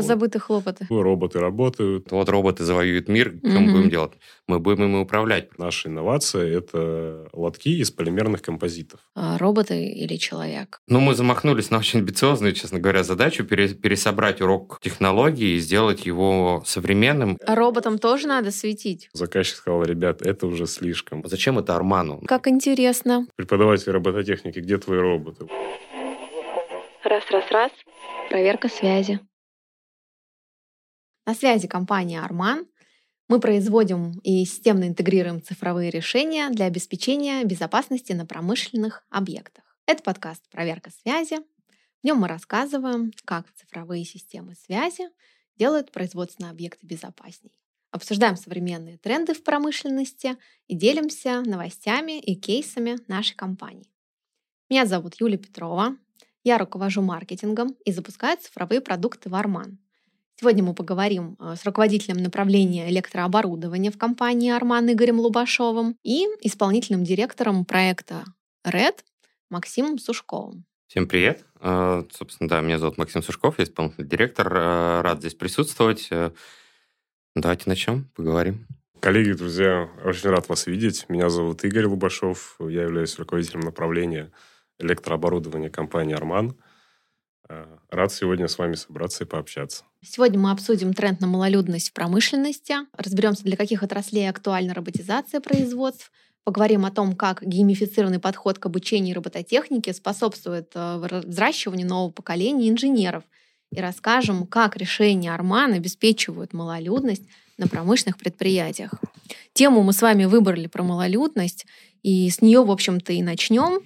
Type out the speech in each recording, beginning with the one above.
Позабытые хлопоты. Роботы работают. Вот роботы завоюют мир, что мы будем делать? Мы будем ими управлять. Наша инновация – это лотки из полимерных композитов. А, роботы или человек? Ну, мы замахнулись на очень амбициозную, честно говоря, задачу пересобрать урок технологий и сделать его современным. А роботам тоже надо светить? Заказчик сказал, ребят, это уже слишком. Зачем это Арману? Как интересно. Преподаватель робототехники, где твои роботы? Раз, раз, раз. Проверка связи. На связи компания «Арман». Мы производим и системно интегрируем цифровые решения для обеспечения безопасности на промышленных объектах. Это подкаст «Проверка связи». В нем мы рассказываем, как цифровые системы связи делают производственные объекты безопасней. Обсуждаем современные тренды в промышленности и делимся новостями и кейсами нашей компании. Меня зовут Юлия Петрова. Я руковожу маркетингом и запускаю цифровые продукты в Арман. Сегодня мы поговорим э, с руководителем направления электрооборудования в компании Арман Игорем Лубашовым и исполнительным директором проекта RED Максимом Сушковым. Всем привет. Э, собственно, да, меня зовут Максим Сушков, я исполнительный директор. Э, рад здесь присутствовать. Давайте начнем, поговорим. Коллеги, друзья, очень рад вас видеть. Меня зовут Игорь Лубашов, я являюсь руководителем направления электрооборудования компании «Арман». Э, рад сегодня с вами собраться и пообщаться. Сегодня мы обсудим тренд на малолюдность в промышленности, разберемся, для каких отраслей актуальна роботизация производств, поговорим о том, как геймифицированный подход к обучению робототехники способствует э, взращиванию нового поколения инженеров и расскажем, как решения Арман обеспечивают малолюдность на промышленных предприятиях. Тему мы с вами выбрали про малолюдность, и с нее, в общем-то, и начнем.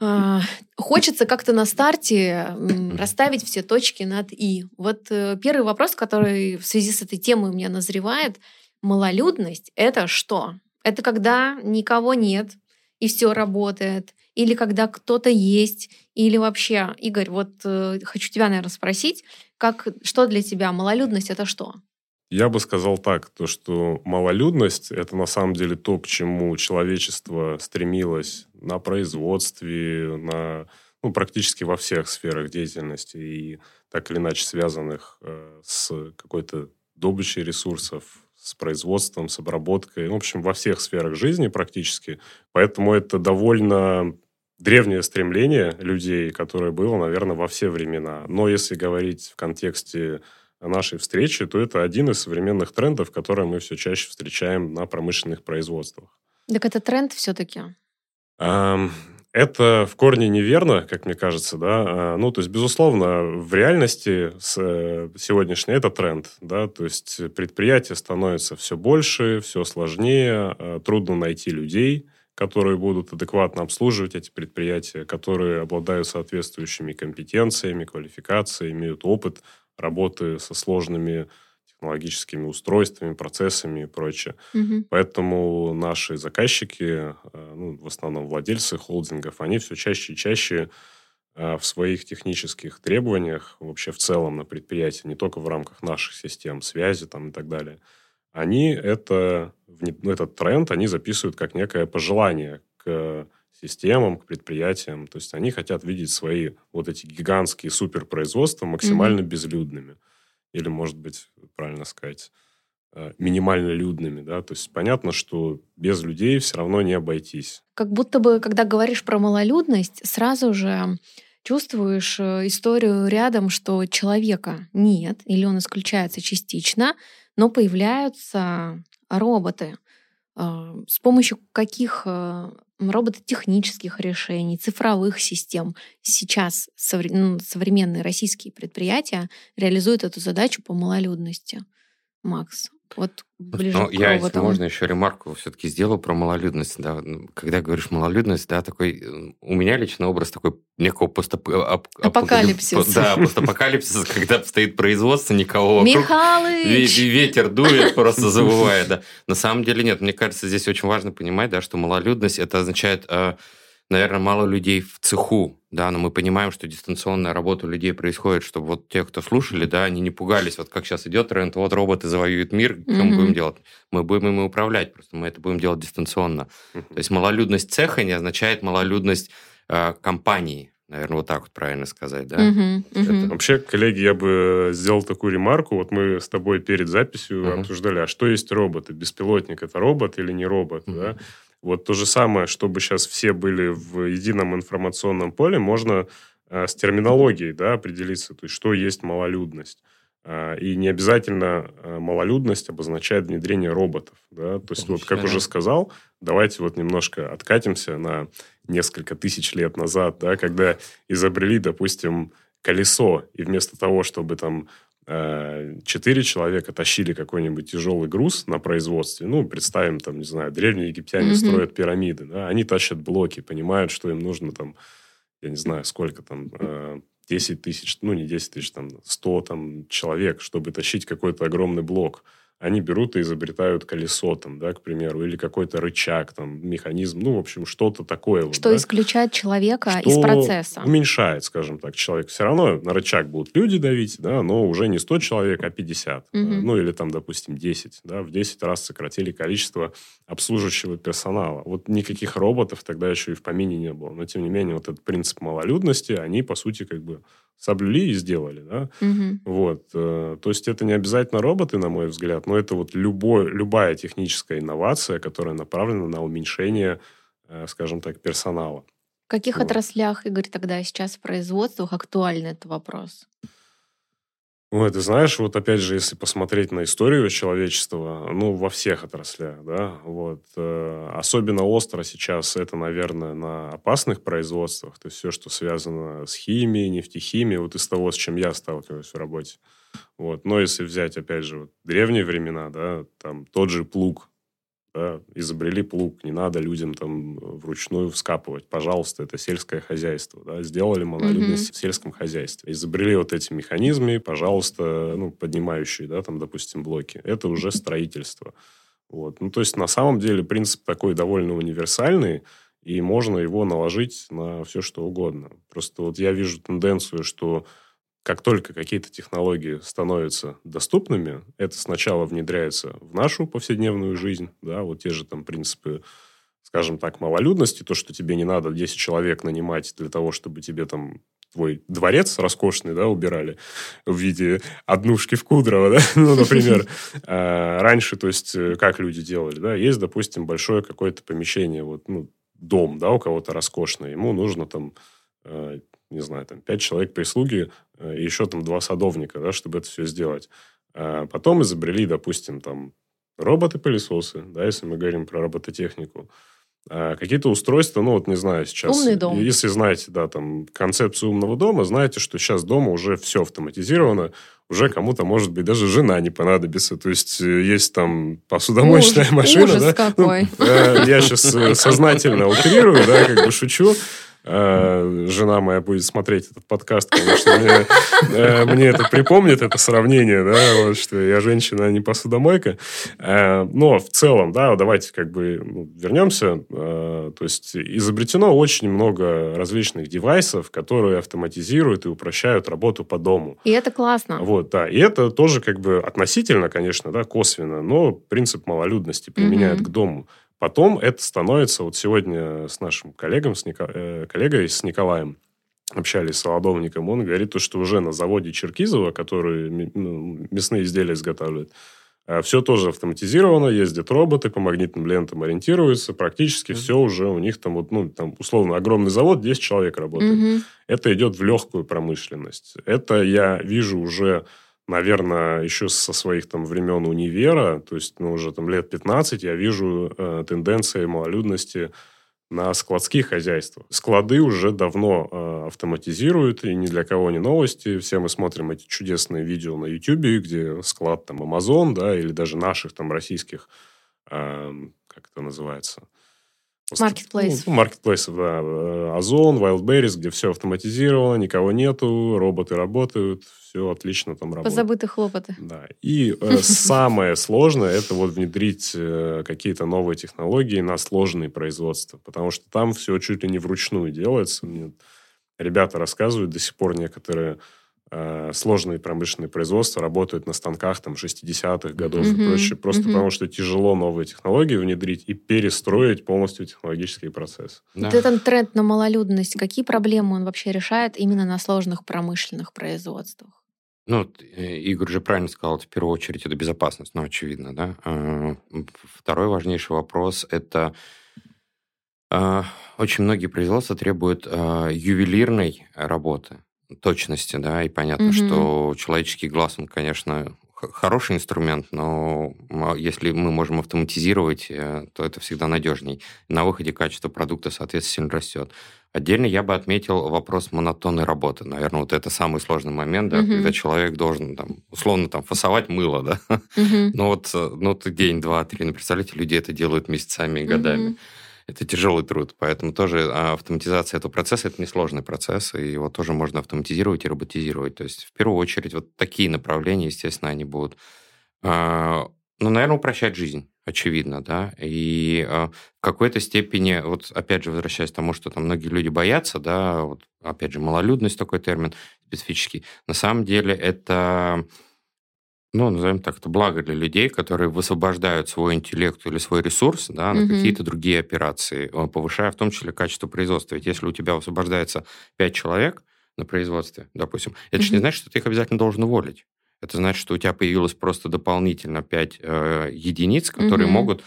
А, хочется как-то на старте расставить все точки над «и». Вот э, первый вопрос, который в связи с этой темой у меня назревает. Малолюдность — это что? Это когда никого нет, и все работает, или когда кто-то есть, или вообще, Игорь, вот э, хочу тебя, наверное, спросить, как, что для тебя малолюдность это что? Я бы сказал так, то, что малолюдность – это на самом деле то, к чему человечество стремилось на производстве, на, ну, практически во всех сферах деятельности и так или иначе связанных э, с какой-то добычей ресурсов, с производством, с обработкой, в общем, во всех сферах жизни практически. Поэтому это довольно древнее стремление людей, которое было, наверное, во все времена. Но если говорить в контексте нашей встречи, то это один из современных трендов, которые мы все чаще встречаем на промышленных производствах. Так это тренд все-таки? Это в корне неверно, как мне кажется, да. А, ну, то есть, безусловно, в реальности э, сегодняшний это тренд, да. То есть предприятия становятся все больше, все сложнее, а, трудно найти людей, которые будут адекватно обслуживать эти предприятия, которые обладают соответствующими компетенциями, квалификацией, имеют опыт работы со сложными технологическими устройствами, процессами и прочее. Угу. Поэтому наши заказчики, э, ну, в основном владельцы холдингов, они все чаще и чаще э, в своих технических требованиях, вообще в целом на предприятии, не только в рамках наших систем связи там, и так далее, они это, ну, этот тренд они записывают как некое пожелание к системам, к предприятиям. То есть они хотят видеть свои вот эти гигантские суперпроизводства максимально mm-hmm. безлюдными. Или, может быть, правильно сказать, э, минимально людными, да, то есть понятно, что без людей все равно не обойтись. Как будто бы, когда говоришь про малолюдность, сразу же чувствуешь э, историю рядом, что человека нет, или он исключается частично, но появляются роботы. А, с помощью каких э, робототехнических решений, цифровых систем сейчас ну, современные российские предприятия реализуют эту задачу по малолюдности. Макс, вот ближе Но к я, если можно, еще ремарку все-таки сделаю про малолюдность. Да. Когда говоришь малолюдность, да, такой... У меня лично образ такой некого постап... Апокалипсиса. Да, постапокалипсиса, когда стоит производство, никого вокруг. Михалыч! Ветер дует, просто забывает, да. На самом деле нет. Мне кажется, здесь очень важно понимать, да, что малолюдность, это означает а, наверное, мало людей в цеху, да, но мы понимаем, что дистанционная работа у людей происходит, чтобы вот те, кто слушали, да, они не пугались, вот как сейчас идет тренд, вот роботы завоюют мир, что mm-hmm. мы будем делать? Мы будем ими управлять, просто мы это будем делать дистанционно. Mm-hmm. То есть малолюдность цеха не означает малолюдность э, компании, Наверное, вот так вот правильно сказать, да? Мгм, мгм. Вообще, коллеги, я бы сделал такую ремарку. Вот мы с тобой перед записью Мгм. обсуждали, а что есть роботы? Беспилотник – это робот или не робот? Мгм. Да? Вот то же самое, чтобы сейчас все были в едином информационном поле, можно э, с терминологией да, определиться, то есть что есть малолюдность. А, И не обязательно э, малолюдность обозначает внедрение роботов. Да? То есть, вот как уже сказал, давайте вот немножко откатимся на несколько тысяч лет назад, да, когда изобрели, допустим, колесо, и вместо того, чтобы там э, четыре человека тащили какой-нибудь тяжелый груз на производстве, ну, представим, там, не знаю, древние египтяне Мгм. строят пирамиды, да, они тащат блоки, понимают, что им нужно там, я не знаю, сколько там, э, 10 тысяч, ну, не 10 тысяч, там, 100 там, человек, чтобы тащить какой-то огромный блок. Они берут и изобретают колесо, там, да, к примеру, или какой-то рычаг, там, механизм, ну, в общем, что-то такое. вот, Что да исключает человека из что процесса. уменьшает, скажем так, человек. Все равно на рычаг будут люди давить, да, но уже не 100 человек, а 50. да. Мгм. Ну, или там, допустим, 10. Да, в 10 раз сократили количество обслуживающего персонала. Вот никаких роботов тогда еще и в помине не было. Но, тем не менее, вот этот принцип малолюдности, они, по сути, как бы соблюли и сделали, да. Мгм. Вот. э, То есть, это не обязательно роботы, на мой взгляд, но это вот любой, любая техническая инновация, которая направлена на уменьшение, э, скажем так, персонала. В каких Вот. отраслях, Игорь, тогда сейчас в производствах актуальный этот вопрос? Ой, ты знаешь, вот опять же, если посмотреть на историю человечества, ну, во всех отраслях, да, вот, э, особенно остро сейчас это, наверное, на опасных производствах, то есть все, что связано с химией, нефтехимией, вот из того, с чем я сталкиваюсь в работе. Вот. Но если взять, опять же, вот, древние времена, да, там тот же плуг, да, изобрели плуг, не надо людям там вручную вскапывать. Пожалуйста, это сельское хозяйство. Да, сделали монолюдность в сельском хозяйстве. Изобрели вот эти механизмы, пожалуйста, ну, поднимающие, да, там, допустим, блоки. Это уже строительство. Вот. Ну, то есть, на самом деле, принцип такой довольно универсальный, и можно его наложить на все, что угодно. Просто вот я вижу тенденцию, что как только какие-то технологии становятся доступными, это сначала внедряется в нашу повседневную жизнь, да, вот те же там принципы, скажем так, малолюдности, то, что тебе не надо 10 человек нанимать для того, чтобы тебе там твой дворец роскошный, да, убирали в виде однушки в Кудрово, да, ну, например. А Раньше, то есть, э, как люди делали, да, есть, допустим, большое какое-то помещение, вот, ну, дом, да, у кого-то роскошный, ему нужно там, э, не знаю, там, пять человек прислуги э, и еще там два садовника, да, чтобы это все сделать. А Потом изобрели, допустим, там, роботы-пылесосы, да, если мы говорим про робототехнику. А Какие-то устройства, ну, вот не знаю сейчас. Умный дом. Если знаете, да, там, концепцию умного дома, знаете, что сейчас дома уже все автоматизировано, уже кому-то, может быть, даже жена не понадобится. То есть, э, есть там посудомоечная Ужас- машина, ужас да. какой. Ну, я сейчас сознательно утрирую, да, как бы шучу. Э, Жена моя будет смотреть этот подкаст, конечно, мне, э, мне это припомнит, это сравнение, да, вот, что я женщина, а не посудомойка. Э, Но в целом, да, давайте как бы ну, вернемся. То есть изобретено очень много различных девайсов, которые автоматизируют и упрощают работу по дому. И это классно. Вот, да. И это тоже как бы относительно, конечно, да, косвенно, но принцип малолюдности применяют Мгм. к дому. Потом это становится, вот сегодня с нашим коллегом, с Ника- э, коллегой, с Николаем, общались с солодовником, он говорит, то, что уже на заводе Черкизова, который ну, мясные изделия изготавливает, все тоже автоматизировано, ездят роботы, по магнитным лентам ориентируются, практически Мгм. все уже у них там, вот, ну, там, условно, огромный завод, 10 человек работает Мгм. это идет в легкую промышленность. Это я вижу уже, наверное, еще со своих там времен универа, то есть, ну, уже там лет 15, я вижу э, тенденции малолюдности на складских хозяйствах. Склады уже давно э, автоматизируют, и ни для кого не новости. Все мы смотрим эти чудесные видео на YouTube, где склад там Amazon, да, или даже наших там российских, э, как это называется? Маркетплейсов. Ну, маркетплейсов, да. Э, Озон, Wildberries, где все автоматизировано, никого нету, роботы работают, все отлично там работает. Позабыты хлопоты. Да. И э, самое сложное это вот внедрить э, какие-то новые технологии на сложные производства, потому что там все чуть ли не вручную делается. Мне ребята рассказывают до сих пор некоторые э, сложные промышленные производства работают на станках там 60-х годов Мгм, и прочее, просто мгм. потому что тяжело новые технологии внедрить и перестроить полностью технологический процесс. Да. Вот этот тренд на малолюдность, какие проблемы он вообще решает именно на сложных промышленных производствах? Ну, э, Игорь же правильно сказал, в первую очередь это безопасность, ну, очевидно, да. А, Второй важнейший вопрос – это а, очень многие производства требуют а, ювелирной работы, точности, да, и понятно, Мгм. что человеческий глаз, он, конечно, хороший инструмент, но м, если мы можем автоматизировать, э, то это всегда надежней. На выходе качество продукта, соответственно, растет. Отдельно я бы отметил вопрос монотонной работы. Наверное, вот это самый сложный момент, да, Мгм. когда человек должен, там, условно, там, фасовать мыло, да. Мгм. Ну вот, э, ну, ты день, два, три, ну, представляете, люди это делают месяцами и годами. Мгм. Это тяжелый труд, поэтому тоже а, автоматизация этого процесса – это несложный процесс, и его тоже можно автоматизировать и роботизировать. То есть, в первую очередь, вот такие направления, естественно, они будут, а, ну, наверное, упрощать жизнь, очевидно, да, и а, в какой-то степени, вот опять же, возвращаясь к тому, что там многие люди боятся, да, вот опять же, малолюдность такой термин специфический, на самом деле это ну, назовем так, это благо для людей, которые высвобождают свой интеллект или свой ресурс да, на Мгм. какие-то другие операции, э, повышая в том числе качество производства. Ведь если у тебя высвобождается 5 человек на производстве, допустим, это же не значит, что ты их обязательно должен уволить. Это значит, что у тебя появилось просто дополнительно 5 единиц, которые Мгм. могут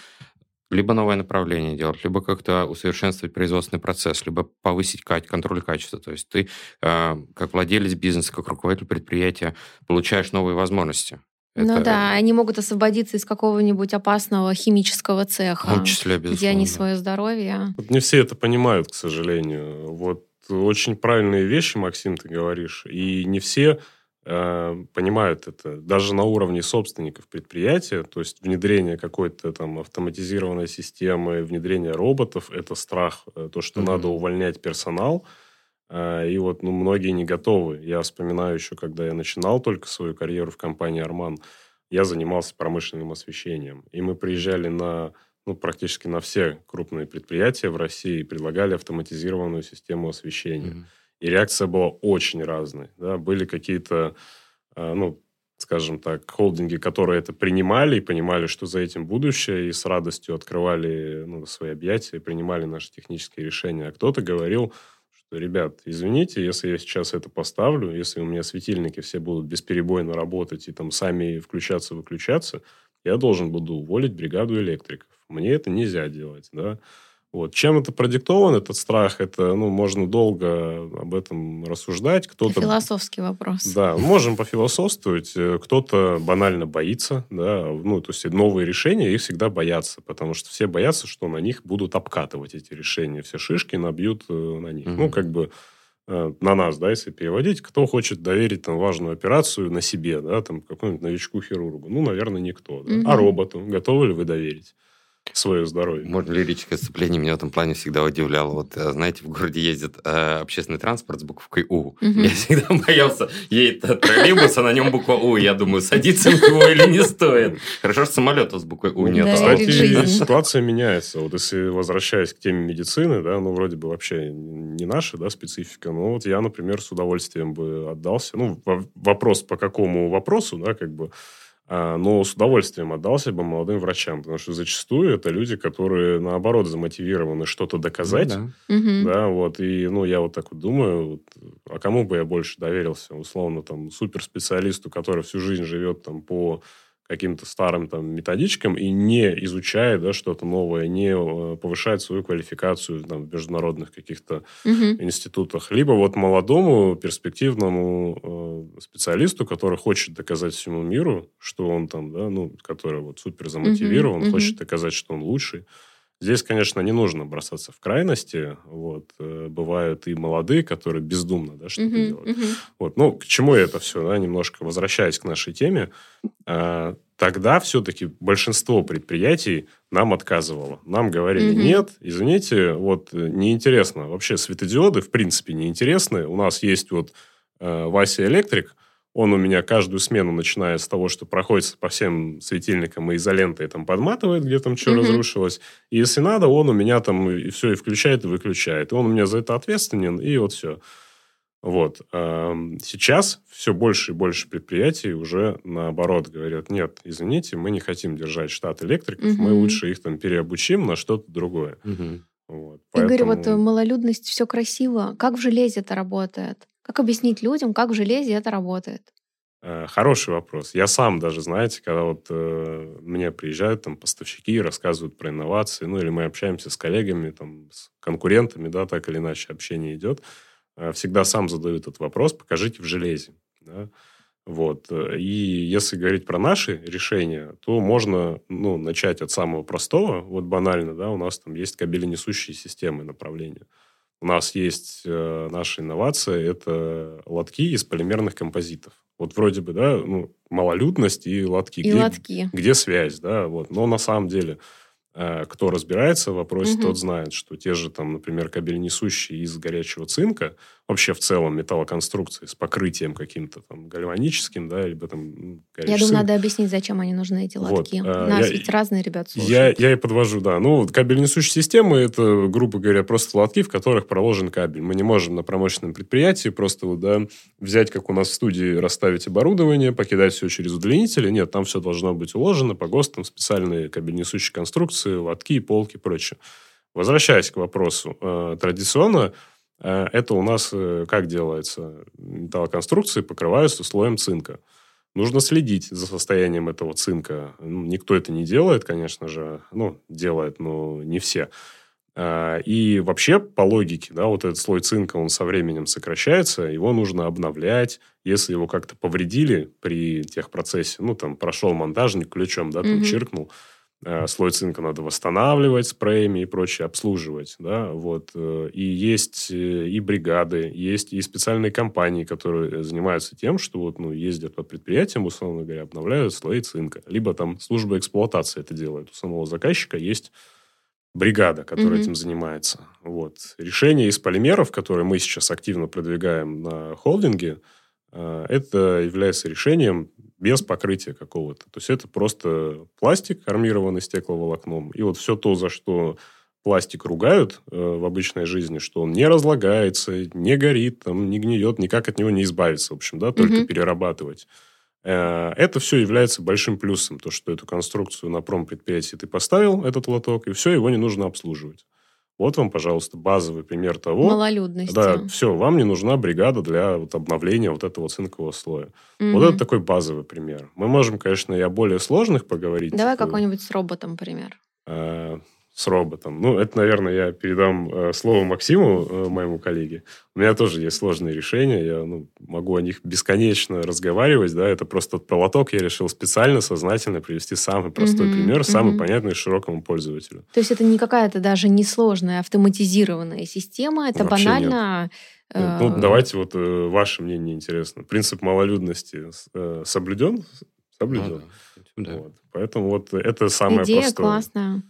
либо новое направление делать, либо как-то усовершенствовать производственный процесс, либо повысить контроль качества. То есть ты, э, как владелец бизнеса, как руководитель предприятия, получаешь новые возможности. Ну Это да, они могут освободиться из какого-нибудь опасного химического В цеха, том числе, безусловно. где они свое здоровье. Вот не все это понимают, к сожалению. Вот очень правильные вещи, Максим, ты говоришь, и не все э, понимают это. Даже на уровне собственников предприятия, то есть внедрение какой-то там автоматизированной системы, внедрение роботов, это страх, э, то, что Мгм. надо увольнять персонал, Э, И вот ну, многие не готовы. Я вспоминаю еще, когда я начинал только свою карьеру в компании «Арман», я занимался промышленным освещением. И мы приезжали на ну, практически на все крупные предприятия в России и предлагали автоматизированную систему освещения. Мгм. И реакция была очень разной. Да? Были какие-то, э, ну, скажем так, холдинги, которые это принимали и понимали, что за этим будущее, и с радостью открывали ну, свои объятия, принимали наши технические решения. А кто-то говорил, что, ребят, извините, если я сейчас это поставлю, если у меня светильники все будут бесперебойно работать и там сами включаться-выключаться, я должен буду уволить бригаду электриков. Мне это нельзя делать, да. Вот. Чем это продиктован, этот страх? Это, ну, можно долго об этом рассуждать. Кто-то... Философский вопрос. Да, можем пофилософствовать. Кто-то банально боится, да, ну, то есть новые решения, их всегда боятся, потому что все боятся, что на них будут обкатывать эти решения, все шишки набьют э, на них. Мгм. Ну, как бы э, на нас, да, если переводить, кто хочет доверить там важную операцию на себе, да, там какому-нибудь новичку-хирургу? Ну, наверное, никто. да. Мгм. А роботу готовы ли вы доверить свое здоровье? Можно лирическое отступление меня в этом плане всегда удивляло. Вот, э, знаете, в городе ездит э, общественный транспорт с буквой У. Мгм. Я всегда боялся, едет троллейбус, а на нем буква У. Я думаю, садиться в него или не стоит. Хорошо, что самолета с буквой У нет. Кстати, ситуация меняется. Вот если возвращаясь к теме медицины, да, ну, вроде бы вообще не наша, да, специфика, но вот я, например, с удовольствием бы отдался. Ну, во- вопрос по какому вопросу, да, как бы, но с удовольствием отдался бы молодым врачам, потому что зачастую это люди, которые, наоборот, замотивированы что-то доказать, Ну да. Да, вот, и, ну, я вот так вот думаю, вот, а кому бы я больше доверился, условно, там, суперспециалисту, который всю жизнь живет там по каким-то старым там методичкам и не изучает, да, что-то новое, не э, повышает свою квалификацию там, в международных каких-то Мгм. институтах, либо вот молодому перспективному э, специалисту, который хочет доказать всему миру, что он там, да, ну, который вот супер замотивирован, Мгм, хочет доказать, что он лучший. Здесь, конечно, не нужно бросаться в крайности. Вот. Э, Бывают и молодые, которые бездумно да, что-то Мгм. делают. Мгм. Вот. Ну, к чему это все, да, немножко возвращаясь к нашей теме. а, Тогда все-таки большинство предприятий нам отказывало. Нам говорили, Мгм. нет, извините, вот э, неинтересно. Вообще светодиоды, в принципе, неинтересны. У нас есть вот э, Вася Электрик, он у меня каждую смену, начиная с того, что проходит по всем светильникам и изолентой там подматывает, где там что Мгм. разрушилось. И если надо, он у меня там и все и включает, и выключает. И он у меня за это ответственен, и вот все. Вот. Сейчас все больше и больше предприятий уже наоборот говорят, нет, извините, мы не хотим держать штат электриков, угу. мы лучше их там переобучим на что-то другое. Угу. Вот, поэтому... Игорь, вот малолюдность, все красиво. Как в железе это работает? Как объяснить людям, как в железе это работает? Э, хороший вопрос. Я сам даже, знаете, когда вот э, мне приезжают там поставщики и рассказывают про инновации, ну или мы общаемся с коллегами, там, с конкурентами, да, так или иначе общение идет, э, всегда сам задаю этот вопрос, покажите в железе. Да? Вот. И если говорить про наши решения, то можно ну, начать от самого простого. Вот банально, да, у нас там есть кабеленесущие системы направления. У нас есть э, наша инновация, это лотки из полимерных композитов. Вот вроде бы, да, ну, малолюдность и лотки. И где, лотки. Где связь, да, вот. Но на самом деле кто разбирается в вопросе, угу. тот знает, что те же, там, например, кабель-несущие из горячего цинка, вообще в целом металлоконструкции с покрытием каким-то там гальваническим, да, либо там... Я думаю, цинк. надо объяснить, зачем они нужны, эти лотки. Вот, У нас я, ведь разные ребята слушают. Я, я и подвожу, да. Ну, кабель-несущие системы, это, грубо говоря, просто лотки, в которых проложен кабель. Мы не можем на промышленном предприятии просто вот, да, взять, как у нас в студии, расставить оборудование, покидать все через удлинители. Нет, там все должно быть уложено по ГОСТам, специальные кабель-несущие конструкции, полисы, лотки, полки и прочее. Возвращаясь к вопросу. Э, традиционно э, это у нас э, как делается? Металлоконструкции покрываются слоем цинка. Нужно следить за состоянием этого цинка. Ну, никто это не делает, конечно же. Ну, делает, но не все. И вообще, по логике, да, вот этот слой цинка, он со временем сокращается, его нужно обновлять. Если его как-то повредили при техпроцессе, ну, там, прошел монтажник ключом, да, там, угу. чиркнул, слой цинка надо восстанавливать спреями и прочее, обслуживать, да, вот. Э, и есть э, и бригады, есть и специальные компании, которые занимаются тем, что вот, ну, ездят по предприятиям, условно говоря, обновляют слои цинка. Либо там служба эксплуатации это делает. У самого заказчика есть бригада, которая mm-hmm. этим занимается. Вот. Решение из полимеров, которые мы сейчас активно продвигаем на холдинге, это является решением без покрытия какого-то. То есть это просто пластик, армированный стекловолокном. И вот все то, за что пластик ругают э, в обычной жизни, что он не разлагается, не горит, там, не гниет, никак от него не избавиться, в общем, да, только угу. перерабатывать. Э, это все является большим плюсом, то, что эту конструкцию на промпредприятии ты поставил, этот лоток, и все, его не нужно обслуживать. Вот вам, пожалуйста, базовый пример того. Малолюдности. Да, все, вам не нужна бригада для вот обновления вот этого цинкового слоя. Угу. Вот это такой базовый пример. Мы можем, конечно, и о более сложных поговорить. Давай типа, какой-нибудь с роботом пример. Э, с роботом. Ну, это, наверное, я передам э, слово Максиму, э, моему коллеге. У меня тоже есть сложные решения. Я ну, могу о них бесконечно разговаривать. Да? Это просто про лоток я решил специально, сознательно привести самый простой mm-hmm. пример, самый mm-hmm. понятный широкому пользователю. То есть это не какая-то даже несложная автоматизированная система, это Вообще банально... Нет. Ну, давайте вот э, ваше мнение интересно. Принцип малолюдности э, соблюден? Соблюден. Ну, да. Вот. Поэтому вот это самое Идея простое. классная.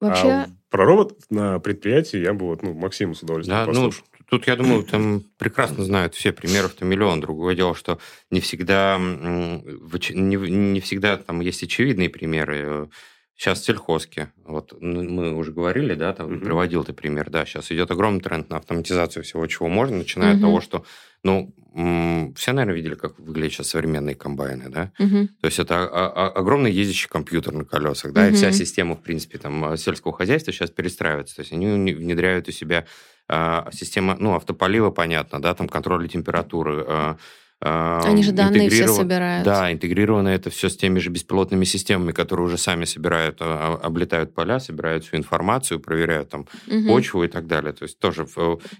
Вообще... А про роботов на предприятии я бы вот, ну, Максиму с удовольствием да, ну, послушал. Ну, тут, я думаю, там прекрасно знают все примеров-то миллион. Другое дело, что не всегда, не, не всегда там есть очевидные примеры. Сейчас сельхозки. Вот мы уже говорили, да, там mm-hmm. приводил ты пример, да, сейчас идет огромный тренд на автоматизацию всего, чего можно, начиная mm-hmm. от того, что, ну, все, наверное, видели, как выглядят сейчас современные комбайны, да? Mm-hmm. То есть это огромный ездящий компьютер на колесах, да, mm-hmm. и вся система, в принципе, там, сельского хозяйства сейчас перестраивается. То есть они внедряют у себя а, система, ну, автополива, понятно, да, там контроля температуры, а, они же данные все собирают. Да, интегрировано это все с теми же беспилотными системами, которые уже сами собирают, а, а, облетают поля, собирают всю информацию, проверяют там угу. почву и так далее. То есть тоже,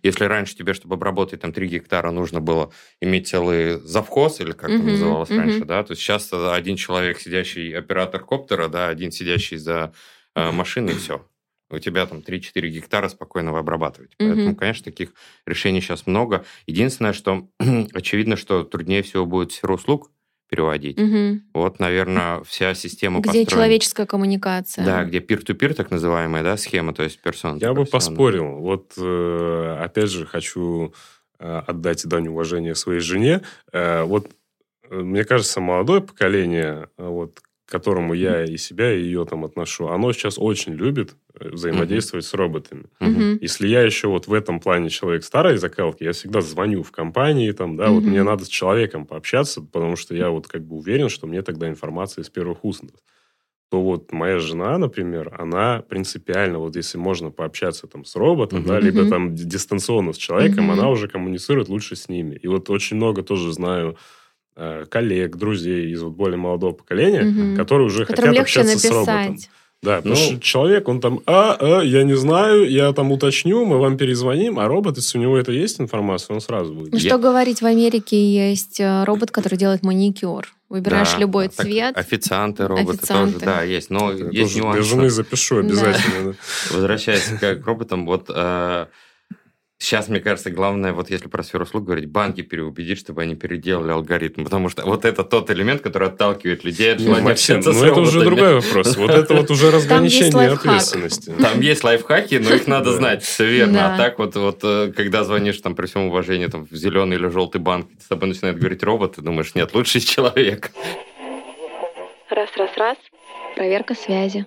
если раньше тебе, чтобы обработать там 3 гектара, нужно было иметь целый завхоз, или как угу. это называлось угу. раньше, да, то есть сейчас один человек, сидящий оператор коптера, да, один сидящий за э, машиной, и все у тебя там 3-4 гектара спокойно вы обрабатываете. Mm-hmm. Поэтому, конечно, таких решений сейчас много. Единственное, что очевидно, что труднее всего будет сферу услуг переводить. Угу. Вот, наверное, вся система Где построена... человеческая коммуникация. Да, где пир-ту-пир, так называемая, да, схема, то есть персон. Я бы поспорил. Вот, э, опять же, хочу э, отдать дань уважения своей жене. Э, вот, мне кажется, молодое поколение, вот, к которому я и себя, и ее там отношу, оно сейчас очень любит э, взаимодействовать с роботами. Мгм. Если я еще вот в этом плане человек старой закалки, я всегда звоню в компании, там, да, вот Мгм. мне надо с человеком пообщаться, потому что я вот как бы уверен, что мне тогда информация из первых уст. То вот моя жена, например, она принципиально, вот если можно пообщаться там с роботом, Мгм. да, либо там ди- дистанционно с человеком, Мгм. она уже коммуницирует лучше с ними. И вот очень много тоже знаю коллег, друзей из вот более молодого поколения, Мгм. которые уже Которым хотят легче общаться с роботом. написать. Да, потому Ну- что человек, он там, а, а, я не знаю, я там уточню, мы вам перезвоним, а робот, если у него это есть информация, он сразу будет. Ну, Я- что говорить, в Америке есть э, робот, который делает маникюр. Выбираешь Да, любой так цвет. Официанты, роботы Официанты. тоже, да, есть. Но Это есть нюансы. Для жены запишу обязательно. да. Возвращаясь к роботам, вот э, сейчас, мне кажется, главное, вот если про сферу услуг говорить, банки переубедить, чтобы они переделали алгоритм, потому что вот это тот элемент, который отталкивает людей от желания Максим, ну это уже другой вопрос. Вот это вот уже разграничение ответственности. Там есть лайфхаки, но их надо знать, все верно. А так вот, вот, э, когда звонишь там при всем уважении там, в зеленый или желтый банк, с тобой начинает говорить робот, ты думаешь, нет, лучший человек. Раз, раз, раз. Проверка связи.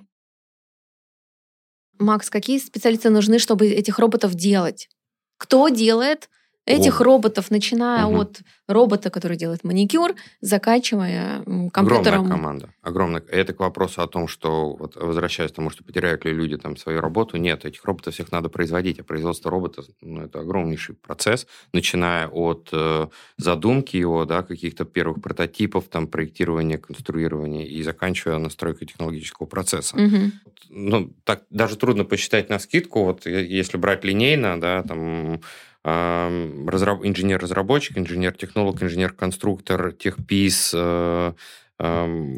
Макс, какие специалисты нужны, чтобы этих роботов делать? Кто делает этих О. роботов, начиная Мгм. от робота, который делает маникюр, заканчивая м, Огромная компьютером? команда. Огромная. Это к вопросу о том, что, вот, возвращаясь к тому, что потеряют ли люди там свою работу. Нет, этих роботов всех надо производить. А производство робота ну, это огромнейший процесс, начиная от э, задумки его, да, каких-то первых прототипов, там, проектирования, конструирования и заканчивая настройкой технологического процесса. Мгм. ну, так даже трудно посчитать на скидку. Вот е- если брать линейно, да, там инженер-разработчик, инженер-технолог, инженер-конструктор, техпис, э,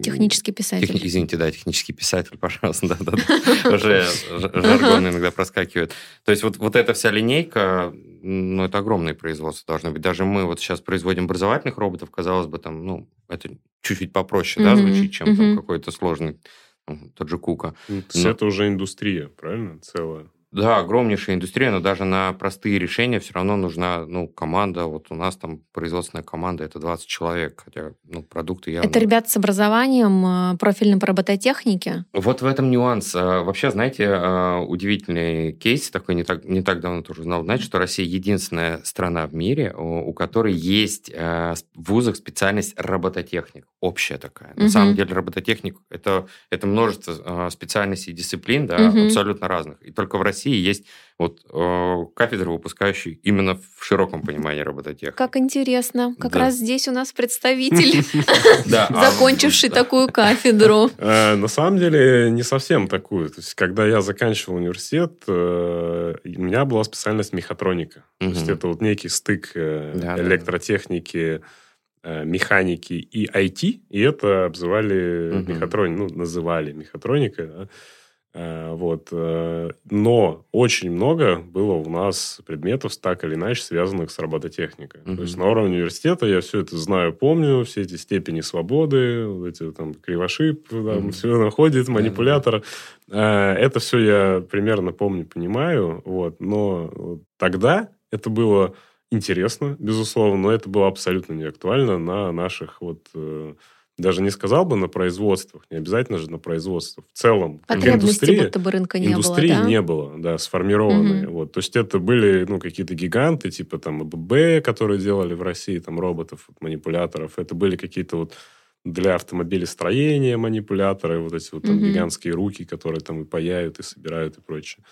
Технический писатель. техни- извините, да, технический писатель, пожалуйста, да, да, да. Уже жаргон иногда проскакивает. То есть вот, вот эта вся линейка, ну, это огромное производство должно быть. Даже мы вот сейчас производим образовательных роботов, казалось бы, там, ну, это чуть-чуть попроще, да, звучит, чем там какой-то сложный, тот же Кука. Ну, то есть Но- это уже индустрия, правильно? Целая. Да, огромнейшая индустрия, но даже на простые решения все равно нужна ну, команда. Вот у нас там производственная команда это 20 человек, хотя ну, продукты явно... Это ребята с образованием э, профильным по робототехнике. Вот в этом нюанс. А, Вообще, знаете, а, удивительный кейс, такой не так, не так давно тоже узнал, знаете, что Россия единственная страна в мире, у у которой есть а, в вузах специальность робототехник, общая такая. На Мгм. самом деле робототехник это, это множество а, специальностей и дисциплин, да, Мгм. абсолютно разных. И только в России есть вот э, кафедры, выпускающие именно в широком понимании робототехники. Как интересно. Как Да. раз здесь у нас представитель, закончивший такую кафедру. Э, На самом деле не совсем такую. То есть, когда я заканчивал университет, э, у меня была специальность мехатроника. То есть, это вот некий стык э, электротехники, механики и IT, и это обзывали мехатроник, ну, называли мехатроника. Э, Вот. э, Но очень много было у нас предметов, так или иначе, связанных с робототехникой. Мгм. То есть, на уровне университета я все это знаю, помню, все эти степени свободы, вот эти там кривошип, там, Мгм. все находит, манипулятор. Э, Это все я примерно помню, понимаю. Вот. Но тогда это было интересно, безусловно, но это было абсолютно не актуально на наших вот даже не сказал бы на производствах, не обязательно же на производствах. В целом, как индустрия, будто бы рынка не было, индустрии да? не было, да, сформированной. Мгм. Вот. То есть это были ну, какие-то гиганты, типа там АББ, которые делали в России там роботов, манипуляторов. Это были какие-то вот для автомобилестроения манипуляторы, вот эти вот там Мгм. гигантские руки, которые там и паяют, и собирают, и прочее.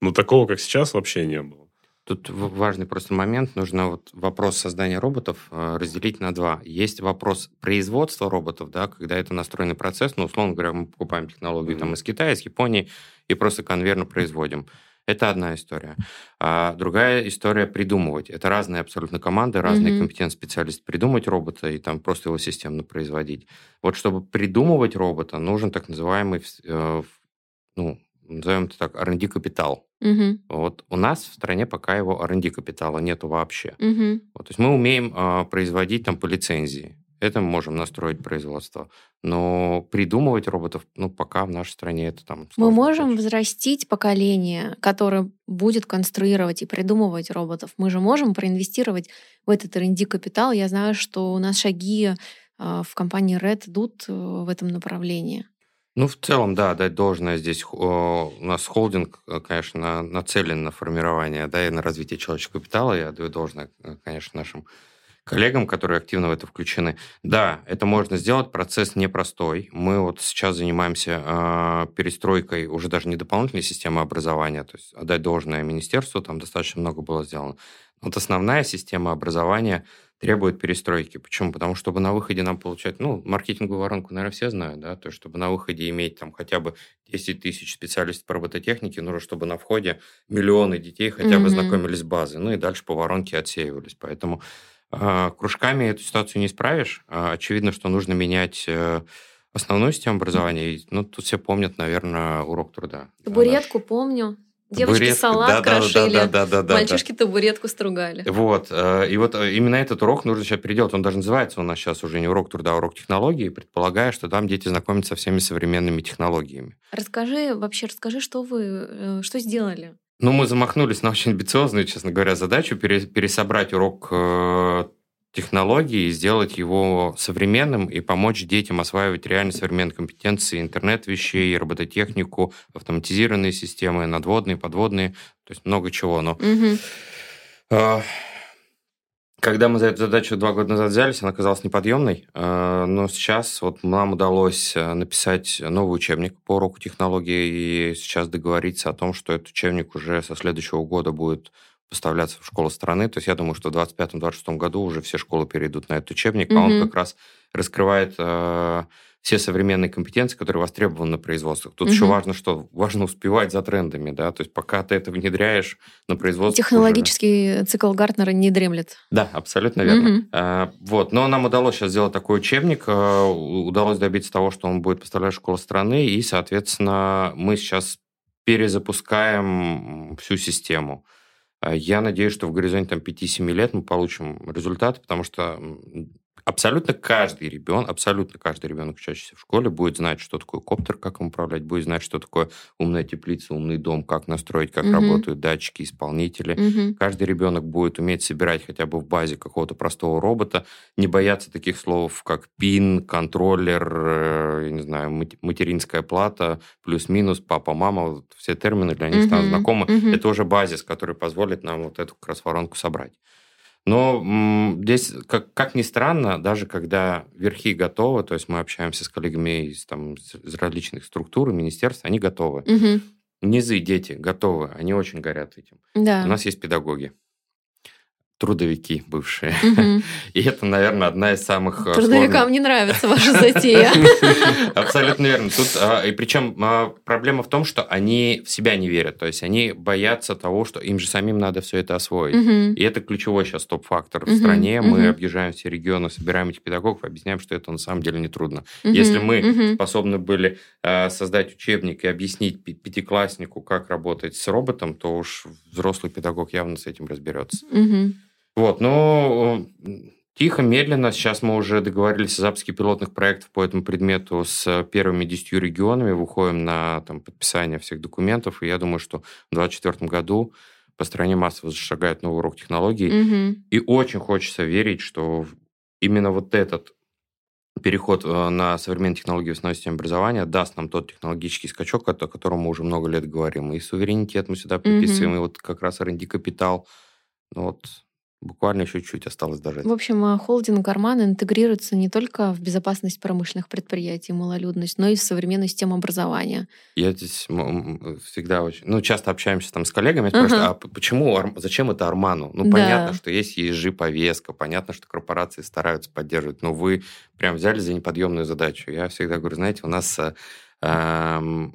Но такого, как сейчас, вообще не было. Тут важный просто момент. Нужно вот вопрос создания роботов э, разделить на два. Есть вопрос производства роботов, да, когда это настроенный процесс. Ну, условно говоря, мы покупаем технологию там Мгм. из Китая, из Японии и просто конвейерно производим. Это одна история. А другая история придумывать. Это разные абсолютно команды, разные Мгм. компетентные специалисты. Придумать робота и там просто его системно производить. Вот чтобы придумывать робота, нужен так называемый, э, ну, назовем это так, R&D капитал. Мгм, Вот у нас в стране пока его R&D капитала нету вообще. мгм. Вот, то есть мы умеем а, производить там по лицензии. Это мы можем настроить производство. Но придумывать роботов, ну, пока в нашей стране это там... Мы можем задача. взрастить поколение, которое будет конструировать и придумывать роботов. Мы же можем проинвестировать в этот R&D капитал. Я знаю, что у нас шаги в компании Red идут в этом направлении? Ну, в целом, да, дать должное здесь. У нас холдинг, конечно, нацелен на формирование, да, и на развитие человеческого капитала. Я даю должное, конечно, нашим коллегам, которые активно в это включены. Да, это можно сделать, процесс непростой. Мы вот сейчас занимаемся э, перестройкой уже даже не дополнительной системы образования, то есть отдать должное министерству, там достаточно много было сделано. Вот основная система образования требует перестройки. Почему? Потому что, чтобы на выходе нам получать, ну, маркетинговую воронку, наверное, все знают, да, то есть, чтобы на выходе иметь там хотя бы 10 тысяч специалистов по робототехнике, нужно, чтобы на входе миллионы детей хотя mm-hmm. бы знакомились с базой, ну и дальше по воронке отсеивались. Поэтому кружками эту ситуацию не исправишь. А, очевидно, что нужно менять э, основную систему образования. Ну, тут все помнят, наверное, урок труда. Табуретку наш. помню. Девочки Табуретка. салат да, крошили, да, да, да, да, мальчишки да. табуретку стругали. Вот. Э, и вот э, именно этот урок нужно сейчас переделать. Он даже называется у нас сейчас уже не урок труда, а урок технологий, предполагая, что там дети знакомятся со всеми современными технологиями. Расскажи, вообще расскажи, что вы, что сделали? Ну, мы замахнулись на очень амбициозную, честно говоря, задачу пересобрать урок э, технологий и сделать его современным и помочь детям осваивать реально современные компетенции, интернет вещей, робототехнику, автоматизированные системы, надводные, подводные, то есть много чего. Но угу. Когда мы за эту задачу два года назад взялись, она оказалась неподъемной, э, но сейчас вот нам удалось э, написать новый учебник по уроку технологии и сейчас договориться о том, что этот учебник уже со следующего года будет поставляться в школы страны. То есть я думаю, что в 2025-2026 году уже все школы перейдут на этот учебник, mm-hmm. а он как раз раскрывает э, все современные компетенции, которые востребованы на производствах. Тут угу. еще важно, что важно успевать за трендами, да, то есть пока ты это внедряешь на производстве. Технологический уже... цикл Гартнера не дремлет. Да, абсолютно верно. Угу. А, вот, но нам удалось сейчас сделать такой учебник, а, удалось добиться того, что он будет поставлять школы страны, и, соответственно, мы сейчас перезапускаем всю систему. А, я надеюсь, что в горизонте там, 5-7 лет мы получим результаты, потому что абсолютно каждый ребенок, абсолютно каждый ребенок, учащийся в школе, будет знать, что такое коптер, как им управлять, будет знать, что такое умная теплица, умный дом, как настроить, как угу. работают датчики, исполнители. Угу. Каждый ребенок будет уметь собирать хотя бы в базе какого-то простого робота, не бояться таких слов, как пин, контроллер, э, я не знаю, материнская плата, плюс-минус, папа, мама, вот все термины для них угу. станут знакомы. Угу. Это уже базис, который позволит нам вот эту как раз воронку собрать. Но здесь, как, как ни странно, даже когда верхи готовы, то есть мы общаемся с коллегами из, там, из различных структур министерств, они готовы. Угу. Низы, дети готовы, они очень горят этим. Да. У нас есть педагоги трудовики бывшие. Угу. И это, наверное, одна из самых... Э, Трудовикам сложных... не нравится ваша затея. Абсолютно верно. Тут, а, и причем а, проблема в том, что они в себя не верят. То есть они боятся того, что им же самим надо все это освоить. Угу. И это ключевой сейчас топ-фактор угу. в стране. Мы объезжаем все регионы, собираем этих педагогов, объясняем, что это на самом деле не трудно. Если мы способны были а, создать учебник и объяснить пятикласснику, как работать с роботом, то уж взрослый педагог явно с этим разберется. Угу. Вот, но тихо, медленно. Сейчас мы уже договорились о запуске пилотных проектов по этому предмету с первыми десятью регионами. Выходим на там, подписание всех документов. И я думаю, что в 2024 году по стране массово зашагает новый урок технологий. Угу. И очень хочется верить, что именно вот этот переход э, на современные технологии в основной системе образования даст нам тот технологический скачок, о котором мы уже много лет говорим. И суверенитет мы сюда приписываем, mm и вот как раз R&D капитал. Ну вот Буквально еще чуть осталось даже. В общем, э, холдинг «Арман» интегрируется не только в безопасность промышленных предприятий, малолюдность, но и в современную систему образования. Я здесь всегда очень... Ну, часто общаемся там с коллегами, спрашивают, uh-huh. а почему, зачем это «Арману»? Ну, да. понятно, что есть ESG-повестка, понятно, что корпорации стараются поддерживать, но вы прям взяли за неподъемную задачу. Я всегда говорю, знаете, у нас э, в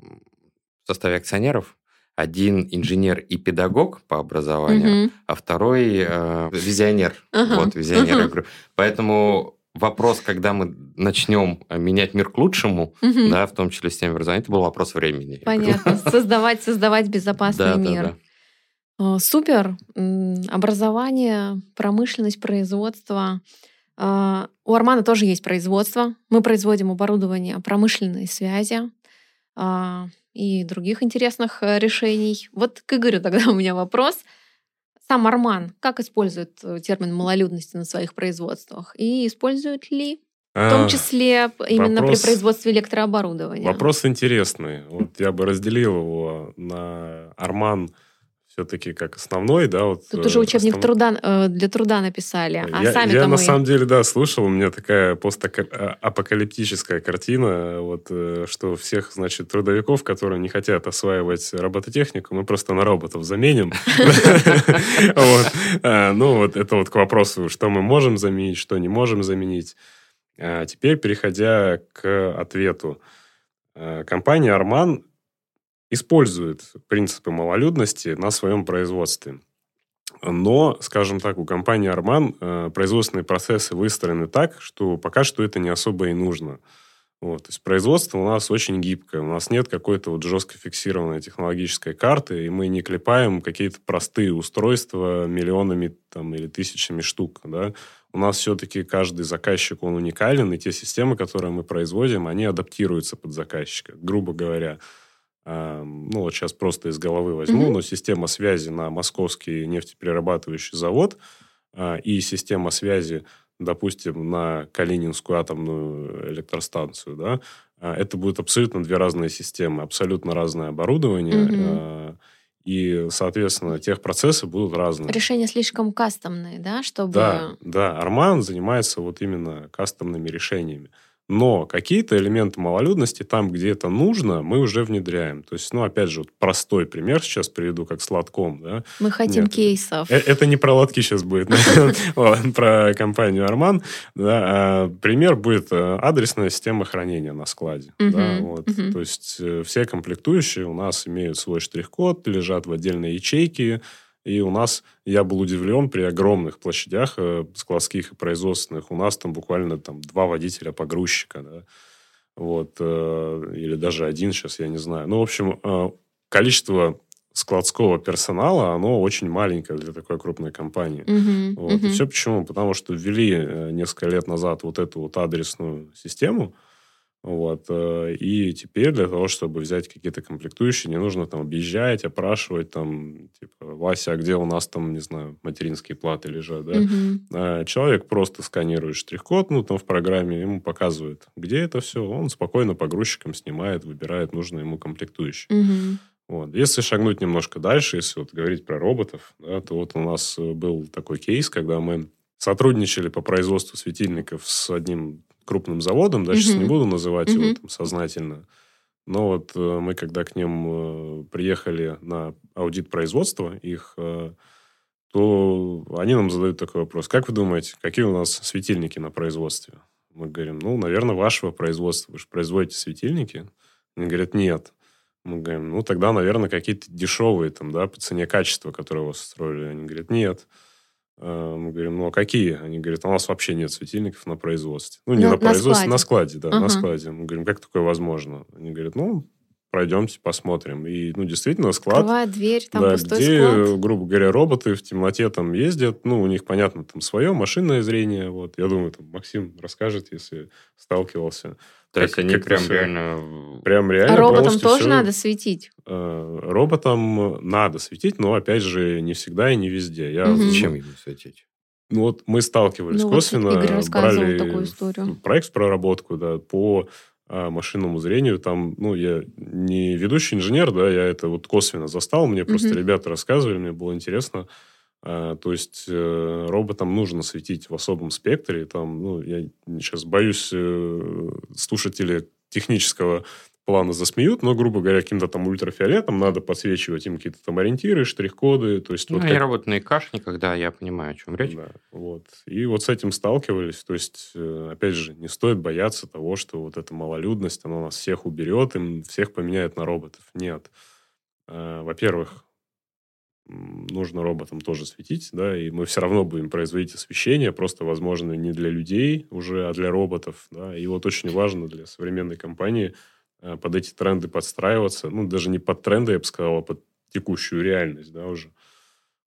составе акционеров один инженер и педагог по образованию, угу. а второй э, визионер. Ага. Вот, визионер, угу. я говорю. Поэтому вопрос, когда мы начнем менять мир к лучшему, угу. да, в том числе системе образования, это был вопрос времени. Понятно. Создавать, создавать безопасный мир. Супер. Образование, промышленность, производство. А, у Армана тоже есть производство. Мы производим оборудование промышленной связи. А, и других интересных э, решений. Вот к Игорю тогда у меня вопрос. Сам Арман как использует э, термин малолюдности на своих производствах? И использует ли? В том числе именно вопрос, при производстве электрооборудования. Вопрос интересный. Вот я бы разделил его на Арман все-таки как основной, да, вот. Тут уже учебник основ... труда э, для труда написали, а я, сами Я на мы... самом деле, да, слушал, у меня такая постапокалиптическая картина, вот, э, что всех, значит, трудовиков, которые не хотят осваивать робототехнику, мы просто на роботов заменим. А, ну, вот это вот к вопросу, что мы можем заменить, что не можем заменить. А теперь, переходя к ответу. Э, компания Арман использует принципы малолюдности на своем производстве. Но, скажем так, у компании Арман э, производственные процессы выстроены так, что пока что это не особо и нужно. Вот. То есть производство у нас очень гибкое. У нас нет какой-то вот жестко фиксированной технологической карты, и мы не клепаем какие-то простые устройства миллионами там, или тысячами штук. Да? У нас все-таки каждый заказчик, он уникален, и те системы, которые мы производим, они адаптируются под заказчика. Грубо говоря, ну вот сейчас просто из головы возьму, mm-hmm. но система связи на московский нефтеперерабатывающий завод а, и система связи, допустим, на Калининскую атомную электростанцию, да, а, это будут абсолютно две разные системы, абсолютно разное оборудование. Mm-hmm. И, соответственно, техпроцессы будут разные. Решения слишком кастомные, да, чтобы... Да, да. Арман занимается вот именно кастомными решениями. Но какие-то элементы малолюдности там, где это нужно, мы уже внедряем. То есть, ну, опять же, вот простой пример сейчас приведу, как с лотком. Да? Мы хотим Нет, кейсов. Э, это не про лотки сейчас будет, про компанию Арман. А пример будет э, адресная система хранения на складе. То есть, э, все комплектующие у нас имеют свой штрих-код, лежат в отдельной ячейке, и у нас, я был удивлен, при огромных площадях э, складских и производственных, у нас там буквально там два водителя-погрузчика, да, вот, э, или даже один сейчас, я не знаю. Ну, в общем, э, количество складского персонала, оно очень маленькое для такой крупной компании. Uh-huh, вот. uh-huh. И все почему? Потому что ввели несколько лет назад вот эту вот адресную систему, вот. Э, и теперь для того, чтобы взять какие-то комплектующие, не нужно там объезжать, опрашивать, там, типа, Вася, а где у нас там, не знаю, материнские платы лежат, да? Угу. Человек просто сканирует штрих-код, ну, там в программе ему показывает, где это все, он спокойно погрузчиком снимает, выбирает нужные ему комплектующие. Угу. Вот. Если шагнуть немножко дальше, если вот говорить про роботов, да, то вот у нас э, был такой кейс, когда мы сотрудничали по производству светильников с одним крупным заводом, да, сейчас не буду называть его там сознательно, но вот э, мы, когда к ним э, приехали на аудит производства их, э, то они нам задают такой вопрос. Как вы думаете, какие у нас светильники на производстве? Мы говорим, ну, наверное, вашего производства. Вы же производите светильники? Они говорят, нет. Мы говорим, ну, тогда, наверное, какие-то дешевые там, да, по цене качества, которые у вас строили. Они говорят, нет. А, мы говорим, ну а какие? Они говорят, у нас вообще нет светильников на производстве. Ну, не на, на производстве, складе. на складе, да, ага. на складе. Мы говорим, как такое возможно? Они говорят, ну, пройдемте, посмотрим. И, ну, действительно, склад... Открывает дверь, там да, пустой где, склад. грубо говоря, роботы в темноте там ездят. Ну, у них, понятно, там свое машинное зрение. Вот. Я думаю, там Максим расскажет, если сталкивался. То есть они прям все... реально... Прям реально А роботам тоже все... надо светить? Э, роботам надо светить, но, опять же, не всегда и не везде. Я... Угу. Зачем ему светить? Ну вот мы сталкивались ну, косвенно, вот брали такую историю. проект в проработку, да, по а, машинному зрению. Там, ну, я не ведущий инженер, да, я это вот косвенно застал. Мне просто угу. ребята рассказывали, мне было интересно. А, то есть э, роботам нужно светить в особом спектре. Там, ну, я сейчас боюсь э, слушателей технического плана засмеют, но, грубо говоря, каким-то там ультрафиолетом надо подсвечивать им какие-то там ориентиры, штрих-коды. То есть, ну, вот они как... работают на икашниках, да, я понимаю, о чем речь. Да, вот. И вот с этим сталкивались. То есть, э, опять же, не стоит бояться того, что вот эта малолюдность, она нас всех уберет, им всех поменяет на роботов. Нет. Э, во-первых, нужно роботам тоже светить, да, и мы все равно будем производить освещение, просто, возможно, не для людей уже, а для роботов, да, и вот очень важно для современной компании под эти тренды подстраиваться, ну, даже не под тренды, я бы сказал, а под текущую реальность, да, уже.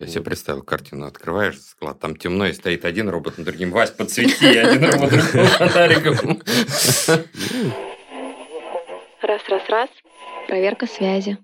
Я вот. себе представил картину. Открываешь склад, там темно, и стоит один робот на другим. Вась, подсвети, один робот фонариком. Раз, раз, раз. Проверка связи.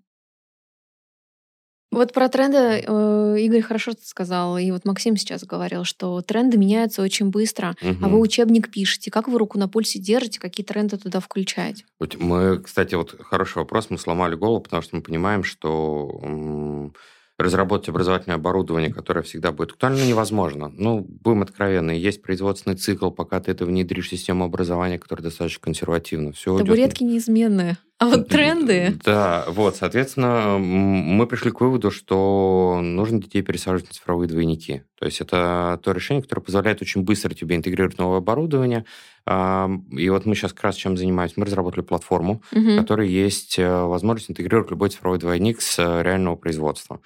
Вот про тренды э, Игорь хорошо сказал, и вот Максим сейчас говорил, что тренды меняются очень быстро, угу. а вы учебник пишете. Как вы руку на пульсе держите, какие тренды туда включаете? Мы, кстати, вот хороший вопрос, мы сломали голову, потому что мы понимаем, что разработать образовательное оборудование, которое всегда будет актуально, невозможно. Ну, будем откровенны, есть производственный цикл, пока ты это внедришь в систему образования, которая достаточно консервативна. Все Табуретки идет... неизменные. А вот тренды... Да, вот, соответственно, мы пришли к выводу, что нужно детей пересаживать на цифровые двойники. То есть это то решение, которое позволяет очень быстро тебе интегрировать новое оборудование. И вот мы сейчас как раз чем занимаемся. Мы разработали платформу, угу. в которой есть э, возможность интегрировать любой цифровой двойник с э, реального производства.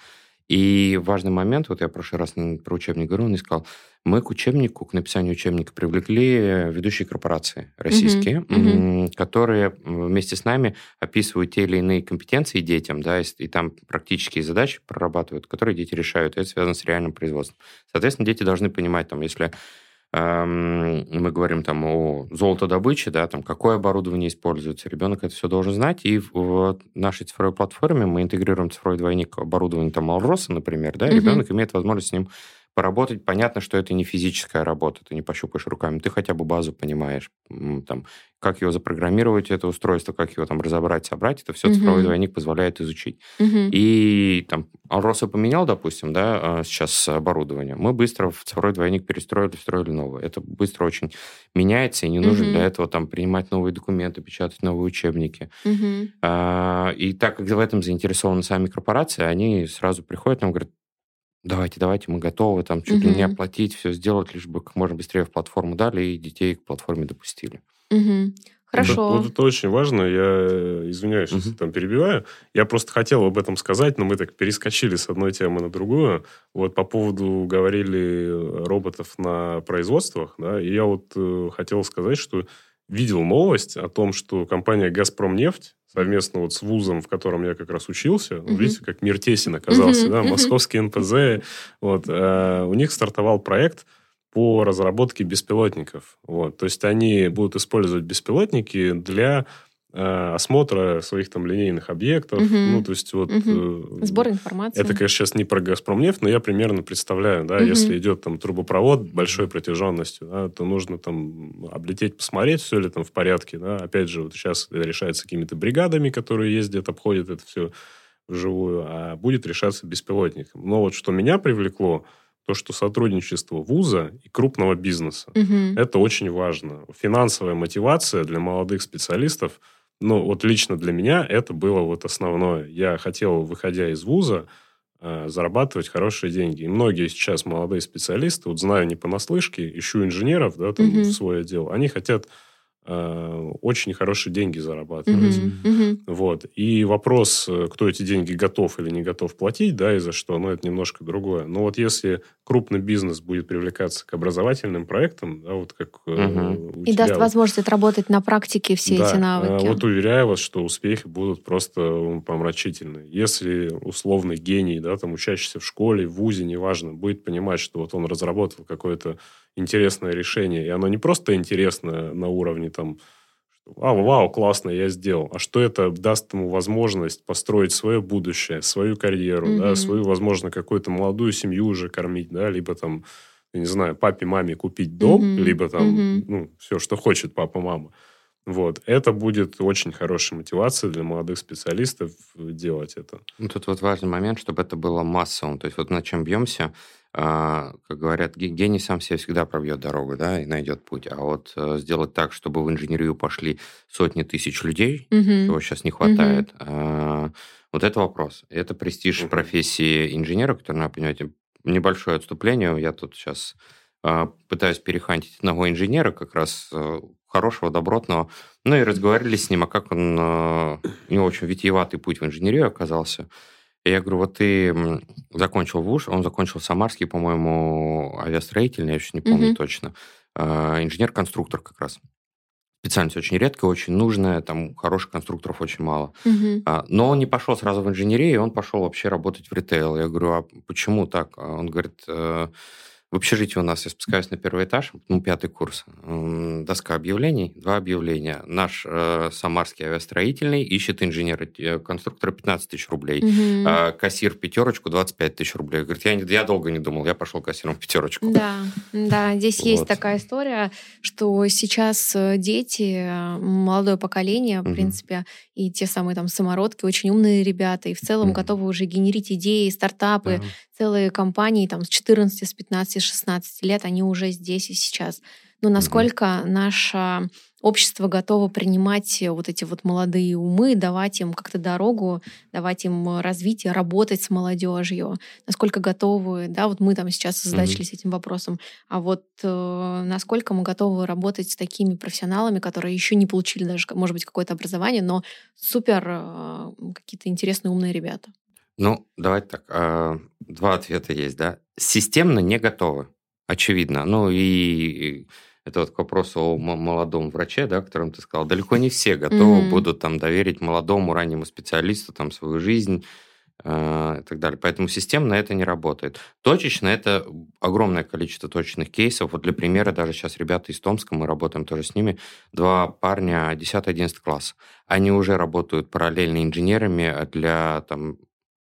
И важный момент, вот я в прошлый раз про учебник говорил, он сказал, мы к учебнику, к написанию учебника привлекли ведущие корпорации российские, mm-hmm. Mm-hmm. которые вместе с нами описывают те или иные компетенции детям, да, и, и там практические задачи прорабатывают, которые дети решают, и это связано с реальным производством. Соответственно, дети должны понимать, там, если мы говорим там о золотодобыче, да, там какое оборудование используется, ребенок это все должен знать, и в нашей цифровой платформе мы интегрируем цифровой двойник оборудования там Алроса, например, да, и угу. ребенок имеет возможность с ним поработать. Понятно, что это не физическая работа, ты не пощупаешь руками, ты хотя бы базу понимаешь, там, как его запрограммировать, это устройство, как его там разобрать, собрать, это все uh-huh. цифровой двойник позволяет изучить. Uh-huh. И там Алроса поменял, допустим, да, а, сейчас оборудование, мы быстро в цифровой двойник перестроили, встроили новое. Это быстро очень меняется, и не нужно uh-huh. для этого там принимать новые документы, печатать новые учебники. Uh-huh. А, и так как в этом заинтересованы сами корпорации, они сразу приходят нам говорят, давайте, давайте, мы готовы там чуть угу. ли не оплатить, все сделать, лишь бы как можно быстрее в платформу дали и детей к платформе допустили. Угу. Хорошо. Вот, вот это очень важно. Я извиняюсь, uh-huh. там перебиваю. Я просто хотел об этом сказать, но мы так перескочили с одной темы на другую. Вот по поводу говорили роботов на производствах, да, и я вот э, хотел сказать, что видел новость о том, что компания «Газпром нефть» совместно вот с вузом, в котором я как раз учился, mm-hmm. видите, как мир тесен оказался, mm-hmm. да, московский НПЗ, вот, э, у них стартовал проект по разработке беспилотников, вот, то есть они будут использовать беспилотники для осмотра своих там линейных объектов. Угу. Ну, то есть вот... Угу. Сбор информации. Это, конечно, сейчас не про «Газпромнефть», но я примерно представляю, да, угу. если идет там трубопровод большой протяженностью, да, то нужно там облететь, посмотреть, все ли там в порядке, да. Опять же, вот сейчас решается какими-то бригадами, которые ездят, обходят это все вживую, а будет решаться беспилотником. Но вот что меня привлекло, то, что сотрудничество вуза и крупного бизнеса. Угу. Это очень важно. Финансовая мотивация для молодых специалистов – ну, вот лично для меня это было вот основное. Я хотел, выходя из вуза, э, зарабатывать хорошие деньги. И многие сейчас молодые специалисты, вот знаю не понаслышке, ищу инженеров, да, там, угу. в свое дело, они хотят очень хорошие деньги зарабатывать. Mm-hmm. Mm-hmm. Вот. И вопрос, э, кто эти деньги готов или не готов платить, да, и за что, ну, это немножко другое. Но вот если крупный бизнес будет привлекаться к образовательным проектам, да, вот как mm-hmm. И даст вот, возможность отработать на практике все да, эти навыки. Вот уверяю вас, что успехи будут просто помрачительные. Если условный гений, да, там, учащийся в школе, в ВУЗе, неважно, будет понимать, что вот он разработал какое-то интересное решение. И оно не просто интересное на уровне там, вау, вау, классно, я сделал. А что это даст ему возможность построить свое будущее, свою карьеру, mm-hmm. да, свою, возможно, какую-то молодую семью уже кормить, да, либо там, я не знаю, папе, маме купить дом, mm-hmm. либо там, mm-hmm. ну, все, что хочет папа, мама. Вот. Это будет очень хорошей мотивацией для молодых специалистов делать это. Ну, тут вот важный момент, чтобы это было массовым. То есть вот на чем бьемся, а, как говорят, гений сам себе всегда пробьет дорогу, да, и найдет путь. А вот э, сделать так, чтобы в инженерию пошли сотни тысяч людей, угу. чего сейчас не хватает, угу. вот это вопрос. Это престиж угу. профессии инженера, который, надо понимаете, небольшое отступление. Я тут сейчас а, пытаюсь перехантить одного инженера, как раз э, хорошего, добротного. Ну и разговаривали с ним, а как он... Э, у него очень витиеватый путь в инженерию оказался. И я говорю, вот ты закончил вуз, он закончил Самарский, по-моему, авиастроительный, я сейчас не помню mm-hmm. точно. А, инженер-конструктор как раз. Специальность очень редкая, очень нужная, там хороших конструкторов очень мало. Mm-hmm. Но он не пошел сразу в инженерию, он пошел вообще работать в ритейл. Я говорю, а почему так? А он говорит, э, В общежитии у нас, я спускаюсь на первый этаж, ну, пятый курс, доска объявлений, два объявления. Наш э, самарский авиастроительный ищет инженера-конструктора э, 15 тысяч рублей. Угу. А кассир пятерочку 25 тысяч рублей. Говорит, я, я долго не думал, я пошел кассиром в пятерочку. Да, да, здесь вот. есть такая история, что сейчас э, дети, э, молодое поколение, в принципе, и те самые там самородки, очень умные ребята, и в целом угу. готовы уже генерить идеи, стартапы, угу. целые компании там с 14, с 15, 16 лет, они уже здесь и сейчас. Но насколько угу. наше общество готово принимать вот эти вот молодые умы, давать им как-то дорогу, давать им развитие, работать с молодежью, насколько готовы, да, вот мы там сейчас задачились mm этим вопросом, а вот э, насколько мы готовы работать с такими профессионалами, которые еще не получили даже, может быть, какое-то образование, но супер э, какие-то интересные умные ребята. Ну, давайте так. Э, два ответа есть, да. Системно не готовы очевидно. Ну и это вот к вопросу о молодом враче, да, о котором ты сказал. Далеко не все готовы mm-hmm. будут там доверить молодому раннему специалисту там свою жизнь э, и так далее. Поэтому системно это не работает. Точечно это огромное количество точных кейсов. Вот для примера даже сейчас ребята из Томска, мы работаем тоже с ними, два парня 10-11 класс. Они уже работают параллельно инженерами для там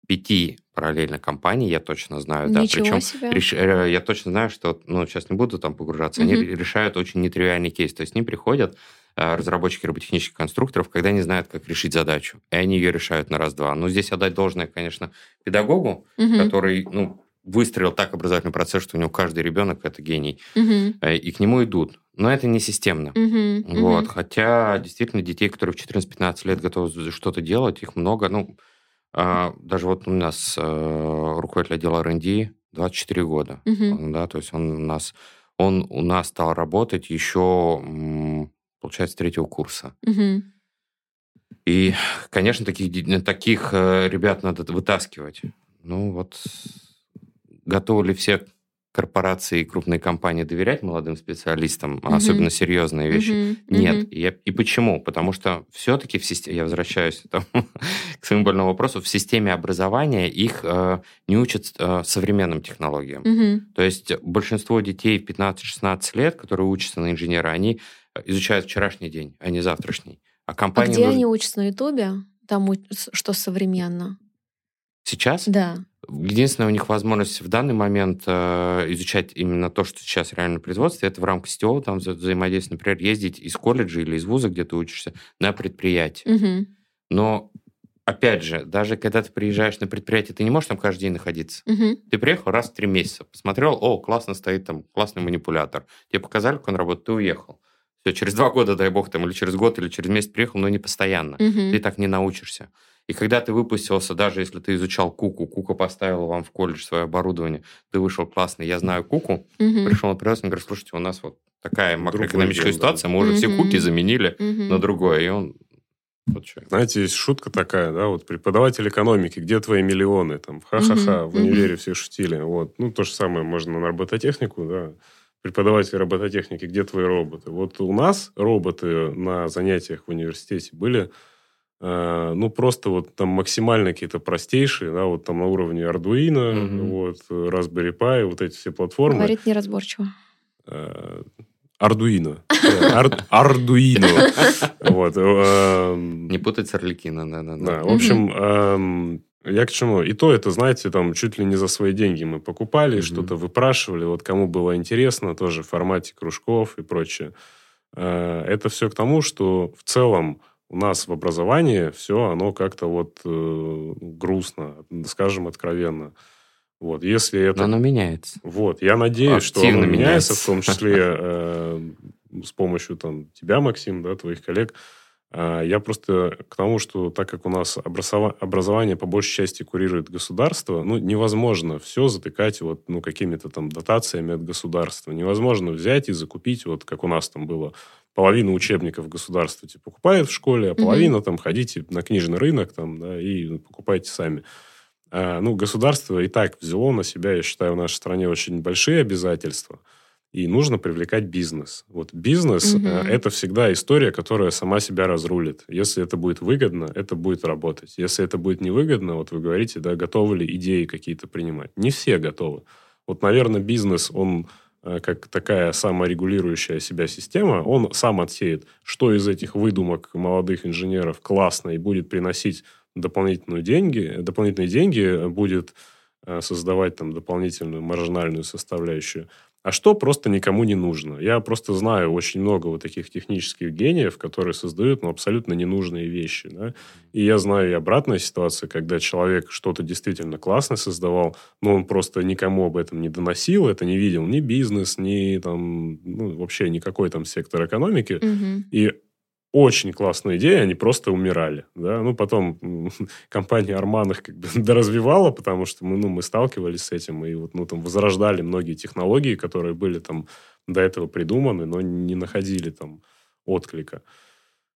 пяти параллельно компаний, я точно знаю. да, причем себе. Реш, э, я точно знаю, что, ну, сейчас не буду там погружаться, угу. они решают очень нетривиальный кейс. То есть к ним приходят э, разработчики роботехнических конструкторов, когда не знают, как решить задачу, и они ее решают на раз-два. Но здесь отдать должное, конечно, педагогу, угу. который, ну, выстроил так образовательный процесс, что у него каждый ребенок это гений, угу. и к нему идут. Но это не системно. Угу, вот. Угу. Хотя действительно детей, которые в 14-15 лет готовы что-то делать, их много. Ну, а, даже вот у нас э, руководитель отдела R&D 24 года, угу. да, то есть он у нас он у нас стал работать еще, получается, третьего курса. Угу. И, конечно, таких, таких э, ребят надо вытаскивать. Ну вот, готовы ли все корпорации и крупные компании доверять молодым специалистам, mm-hmm. особенно серьезные вещи? Mm-hmm. Нет. Mm-hmm. И, и почему? Потому что все-таки в системе, я возвращаюсь там, к своему больному вопросу, в системе образования их э, не учат э, современным технологиям. Mm-hmm. То есть большинство детей в 15-16 лет, которые учатся на инженера, они изучают вчерашний день, а не завтрашний. А, компания а где нужно... они учатся на Ютубе? Там что современно? Сейчас? Да. Единственная у них возможность в данный момент э, изучать именно то, что сейчас реально в производстве, это в рамках сетевого там вза взаимодействия, например, ездить из колледжа или из вуза, где ты учишься, на предприятие. Угу. Но опять же, даже когда ты приезжаешь на предприятие, ты не можешь там каждый день находиться. Угу. Ты приехал раз в три месяца, посмотрел, о, классно стоит там, классный манипулятор. Тебе показали, как он работает, ты уехал. Все, через два года, дай бог, там, или через год, или через месяц приехал, но не постоянно. Угу. Ты так не научишься. И когда ты выпустился, даже если ты изучал Куку, Кука поставила вам в колледж свое оборудование, ты вышел классный, я знаю Куку, угу. пришел на производство, говорит, слушайте, у нас вот такая макроэкономическая ситуация, мы уже угу. все Куки заменили угу. на другое, и он вот Знаете, есть шутка такая, да, вот преподаватель экономики, где твои миллионы? Там, ха-ха-ха, в универе все шутили. Вот. Ну, то же самое можно на робототехнику, да. Преподаватель робототехники, где твои роботы? Вот у нас роботы на занятиях в университете были ну, просто вот там максимально какие-то простейшие, да, вот там на уровне Arduino, угу. вот, Raspberry Pi, вот эти все платформы. Говорит неразборчиво. Э, Arduino. Arduino. Вот. Эм, Не путать с Орликино, да, да. Да, в общем, эм, я к чему? И то это, знаете, там чуть ли не за свои деньги мы покупали, что-то выпрашивали, вот кому было интересно, тоже в формате кружков и прочее. Э, это все к тому, что в целом у нас в образовании все, оно как-то вот э, грустно, скажем откровенно. Вот, если это... Но оно меняется. Вот, я надеюсь, Активно что оно меняется, меняется, в том числе э, с помощью там, тебя, Максим, да, твоих коллег. Э, я просто к тому, что так как у нас образова- образование по большей части курирует государство, ну, невозможно все затыкать вот, ну, какими-то там дотациями от государства. Невозможно взять и закупить, вот как у нас там было половину учебников государство типа, покупает в школе, а половина mm-hmm. там ходите на книжный рынок там, да, и покупайте сами. А, ну, государство и так взяло на себя, я считаю, в нашей стране очень большие обязательства. И нужно привлекать бизнес. Вот бизнес угу. это всегда история, которая сама себя разрулит. Если это будет выгодно, это будет работать. Если это будет невыгодно, вот вы говорите, да, готовы ли идеи какие-то принимать. Не все готовы. Вот, наверное, бизнес, он э, как такая саморегулирующая себя система, он сам отсеет, что из этих выдумок молодых инженеров классно и будет приносить дополнительные деньги, дополнительные деньги, будет э, создавать там дополнительную маржинальную составляющую а что просто никому не нужно. Я просто знаю очень много вот таких технических гениев, которые создают ну, абсолютно ненужные вещи. Да? И я знаю и обратная ситуация, когда человек что-то действительно классно создавал, но он просто никому об этом не доносил, это не видел ни бизнес, ни там, ну, вообще никакой там сектор экономики. Угу. И очень классные идеи, они просто умирали. Да? Ну, потом компания Арман их как бы доразвивала, потому что мы, ну, мы сталкивались с этим и вот, ну, там возрождали многие технологии, которые были там до этого придуманы, но не находили там отклика.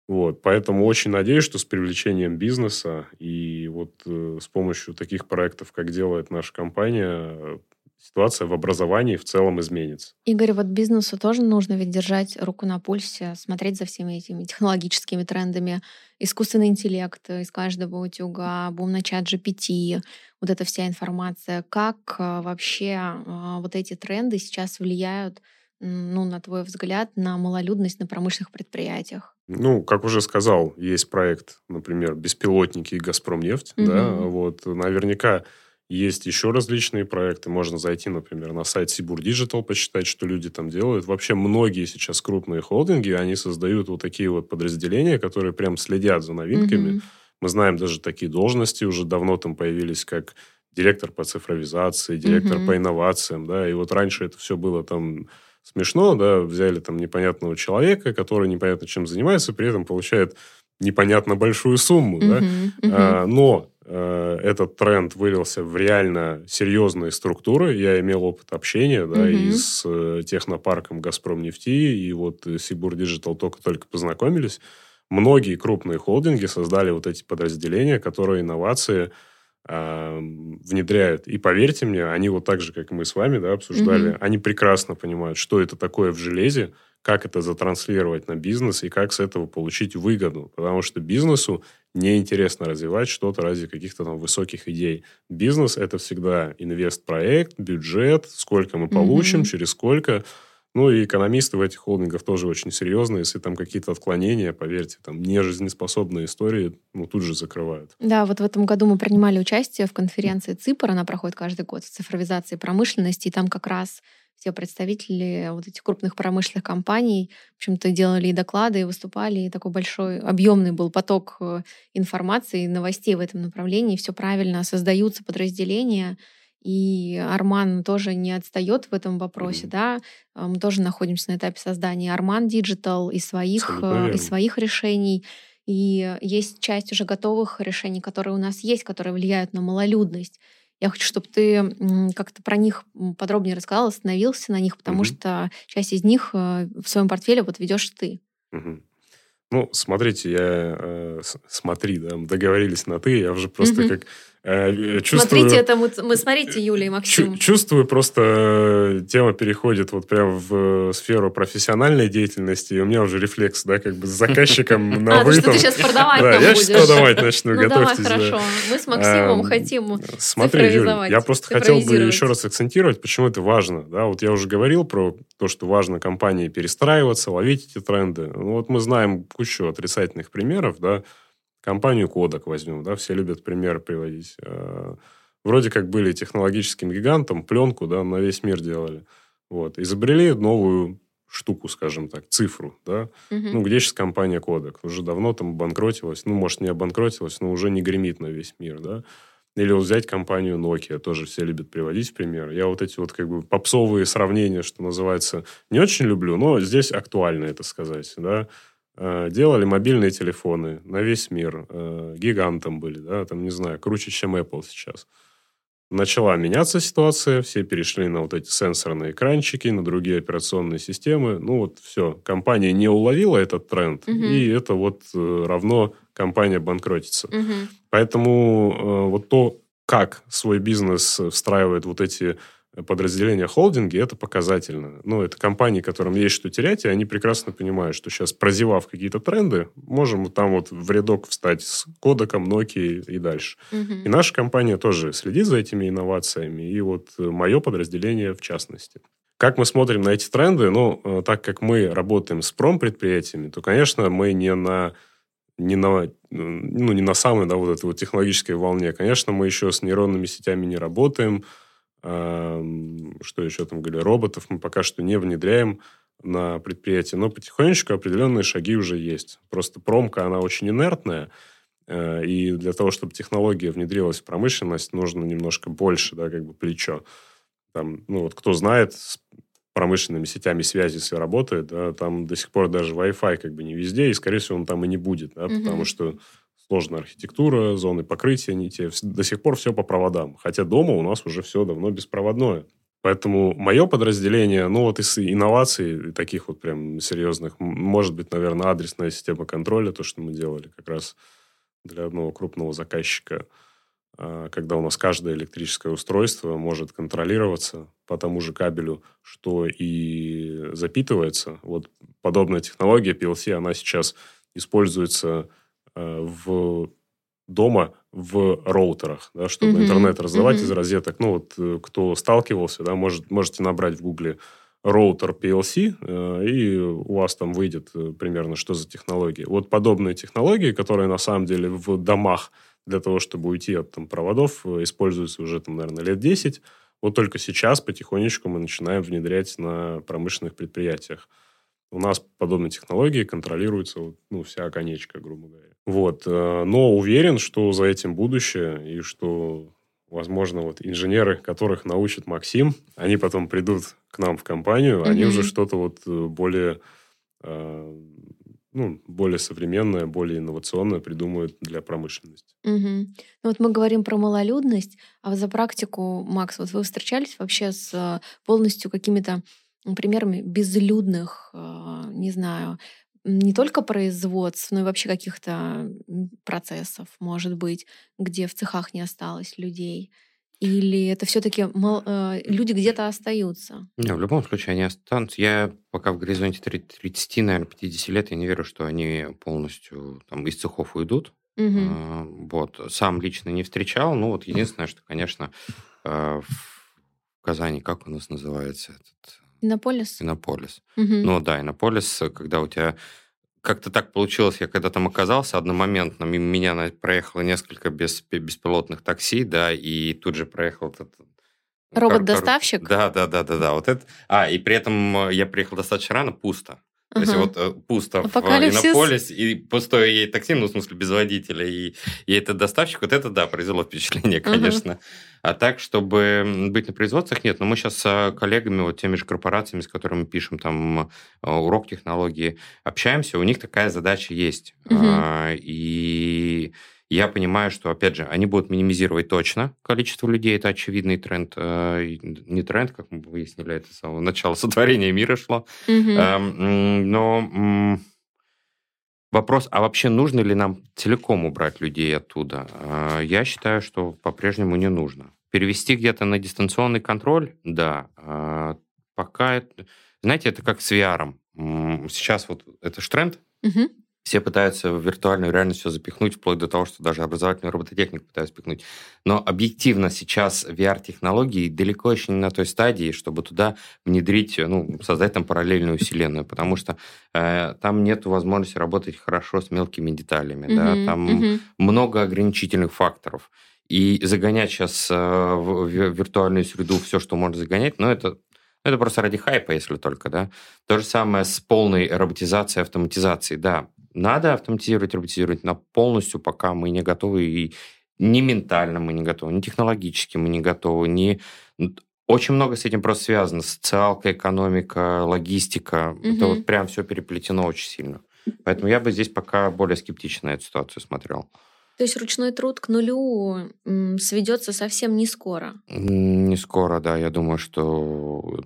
Вот, поэтому очень надеюсь, что с привлечением бизнеса и вот э, с помощью таких проектов, как делает наша компания, ситуация в образовании в целом изменится. Игорь, вот бизнесу тоже нужно ведь держать руку на пульсе, смотреть за всеми этими технологическими трендами. Искусственный интеллект из каждого утюга, бум на чат GPT, вот эта вся информация. Как э, вообще э, вот эти тренды сейчас влияют, ну, на твой взгляд, на малолюдность на промышленных предприятиях? Ну, как уже сказал, есть проект, например, беспилотники и Газпромнефть, угу. да, вот наверняка есть еще различные проекты. Можно зайти, например, на сайт Сибур Digital, посчитать, что люди там делают. Вообще многие сейчас крупные холдинги, они создают вот такие вот подразделения, которые прям следят за новинками. Mm-hmm. Мы знаем даже такие должности уже давно там появились, как директор по цифровизации, директор mm-hmm. по инновациям, да, и вот раньше это все было там смешно, да, взяли там непонятного человека, который непонятно чем занимается, при этом получает непонятно большую сумму, mm-hmm. да, mm-hmm. А, но этот тренд вылился в реально серьезные структуры. Я имел опыт общения да, угу. и с э, технопарком «Газпром нефти», и вот Сибур Digital только-только познакомились. Многие крупные холдинги создали вот эти подразделения, которые инновации э, внедряют. И поверьте мне, они вот так же, как мы с вами да, обсуждали, угу. они прекрасно понимают, что это такое в железе, как это затранслировать на бизнес и как с этого получить выгоду. Потому что бизнесу неинтересно развивать что-то ради каких-то там высоких идей. Бизнес – это всегда инвест-проект, бюджет, сколько мы получим, mm-hmm. через сколько. Ну, и экономисты в этих холдингах тоже очень серьезные. Если там какие-то отклонения, поверьте, там нежизнеспособные истории, ну, тут же закрывают. Да, вот в этом году мы принимали участие в конференции ЦИПР, она проходит каждый год, цифровизации промышленности, и там как раз все представители вот этих крупных промышленных компаний, в общем-то, делали и доклады, и выступали, и такой большой, объемный был поток э, информации, новостей в этом направлении, все правильно, создаются подразделения, и Арман тоже не отстает в этом вопросе, mm-hmm. да. А, мы тоже находимся на этапе создания Арман Digital и своих, э, и своих решений. И есть часть уже готовых решений, которые у нас есть, которые влияют на малолюдность. Я хочу, чтобы ты как-то про них подробнее рассказал, остановился на них, потому угу. что часть из них э, в своем портфеле вот ведешь ты. Угу. Ну, смотрите, я э, смотри, да, мы договорились на ты, я уже просто угу. как Э, чувствую, Смотрите, это мы, мы смотрите, Юлия и Максим. Чувствую, просто э, тема переходит вот прям в э, сферу профессиональной деятельности, и у меня уже рефлекс, да, как бы с заказчиком на вы. А, что ты сейчас продавать Да, я сейчас продавать начну, ну, готовьтесь. хорошо. Мы с Максимом хотим Смотри, Юля, я просто хотел бы еще раз акцентировать, почему это важно. Да, вот я уже говорил про то, что важно компании перестраиваться, ловить эти тренды. Ну, вот мы знаем кучу отрицательных примеров, да, Компанию Kodak возьмем, да, все любят пример приводить. А, вроде как были технологическим гигантом, пленку, да, на весь мир делали. Вот. Изобрели новую штуку, скажем так, цифру, да. Угу. Ну, где сейчас компания Kodak? Уже давно там обанкротилась. Ну, может, не обанкротилась, но уже не гремит на весь мир, да. Или вот взять компанию Nokia, тоже все любят приводить в пример. Я вот эти вот как бы попсовые сравнения, что называется, не очень люблю, но здесь актуально это сказать, да. Э, делали мобильные телефоны на весь мир. Э, гигантом были, да, там, не знаю, круче, чем Apple сейчас. Начала меняться ситуация, все перешли на вот эти сенсорные экранчики, на другие операционные системы. Ну вот все, компания не уловила этот тренд, угу. и это вот э, равно компания банкротится. Угу. Поэтому вот то, как свой бизнес встраивает вот эти подразделения холдинги, это показательно. Ну, это компании, которым есть что терять, и они прекрасно понимают, что сейчас, прозевав какие-то тренды, можем там вот в рядок встать с кодеком Nokia и дальше. Угу. И наша компания тоже следит за этими инновациями, и вот мое подразделение в частности. Как мы смотрим на эти тренды? Ну, э, так как мы работаем с промпредприятиями, то, конечно, мы не на не на, ну, не на самой да, вот этой вот технологической волне. Конечно, мы еще с нейронными сетями не работаем, что еще там говорили, роботов мы пока что не внедряем на предприятии, но потихонечку определенные шаги уже есть. Просто промка, она очень инертная, э, и для того, чтобы технология внедрилась в промышленность, нужно немножко больше, да, как бы плечо. Там, ну, вот кто знает, с промышленными сетями связи все работает, да, там до сих пор даже Wi-Fi как бы не везде, и, скорее всего, он там и не будет, да, угу. потому что сложная архитектура, зоны покрытия не те. До сих пор все по проводам. Хотя дома у нас уже все давно беспроводное. Поэтому мое подразделение, ну вот из инноваций, таких вот прям серьезных, может быть, наверное, адресная система контроля, то, что мы делали как раз для одного крупного заказчика, а, когда у нас каждое электрическое устройство может контролироваться по тому же кабелю, что и запитывается. Вот подобная технология PLC, она сейчас используется в дома в роутерах, да, чтобы mm-hmm. интернет раздавать mm-hmm. из розеток. Ну, вот э, кто сталкивался, да, может, можете набрать в гугле роутер PLC, э, и у вас там выйдет э, примерно, что за технологии. Вот подобные технологии, которые на самом деле в домах для того, чтобы уйти от там, проводов, э, используются уже, там, наверное, лет 10. Вот только сейчас потихонечку мы начинаем внедрять на промышленных предприятиях. У нас подобные технологии контролируются ну, вся конечка, грубо говоря. Вот. Э, но уверен, что за этим будущее, и что, возможно, вот инженеры, которых научит Максим, они потом придут к нам в компанию, mm-hmm. они уже что-то вот э, более э, ну, более современное, более инновационное придумают для промышленности. Угу. Ну вот мы говорим про малолюдность, а за практику, Макс, вот вы встречались вообще с полностью какими-то примерами безлюдных, не знаю, не только производств, но и вообще каких-то процессов, может быть, где в цехах не осталось людей? Или это все-таки э, люди где-то остаются? Не, в любом случае они останутся. Я пока в горизонте 30, наверное, 50 лет, я не верю, что они полностью там, из цехов уйдут. Угу. А, вот. Сам лично не встречал. Ну, вот единственное, что, конечно, э, в Казани, как у нас называется этот Иннополис? Иннополис. Угу. Ну да, Иннополис, когда у тебя как-то так получилось, я когда там оказался, одномоментно мимо меня проехало несколько без, беспилотных такси, да, и тут же проехал этот Робот-доставщик? Да, да, да, да, да. Вот это. А, и при этом я приехал достаточно рано, пусто. То есть вот э, пусто Апокалипсис. в Иннополис, и пустое ей такси, ну, в смысле, без водителя, и, и этот доставщик, вот это, да, произвело впечатление, конечно. Угу. А так, чтобы быть на производствах, нет. Но мы сейчас с коллегами, вот теми же корпорациями, с которыми пишем там э, урок технологии, общаемся, у них такая задача есть. Угу. И я понимаю, что, опять же, они будут минимизировать точно количество людей, это очевидный тренд, э, не тренд, как мы выяснили, это с самого начала сотворения мира шло. Угу. Но вопрос, а вообще нужно ли нам целиком убрать людей оттуда? Э, я считаю, что по-прежнему не нужно. Перевести где-то на дистанционный контроль, да. Э, пока, знаете, это как с VR. Сейчас вот это же тренд, угу. Все пытаются в виртуальную реальность все запихнуть, вплоть до того, что даже образовательную робототехнику пытаются пихнуть. Но объективно сейчас VR-технологии далеко еще не на той стадии, чтобы туда внедрить, ну, создать там параллельную вселенную, потому что э, там нет возможности работать хорошо с мелкими деталями, mm-hmm, да, там mm-hmm. много ограничительных факторов. И загонять сейчас э, в виртуальную среду все, что можно загонять, но это это просто ради хайпа, если только, да. То же самое с полной роботизацией, автоматизацией. Да, надо автоматизировать, роботизировать, но полностью пока мы не готовы и ни ментально мы не готовы, ни технологически мы не готовы, ни... Очень много с этим просто связано. Социалка, экономика, логистика. Угу. Это вот прям все переплетено очень сильно. Поэтому я бы здесь пока более скептично на эту ситуацию смотрел. То есть ручной труд к нулю сведется совсем не скоро? Не скоро, да. Я думаю, что,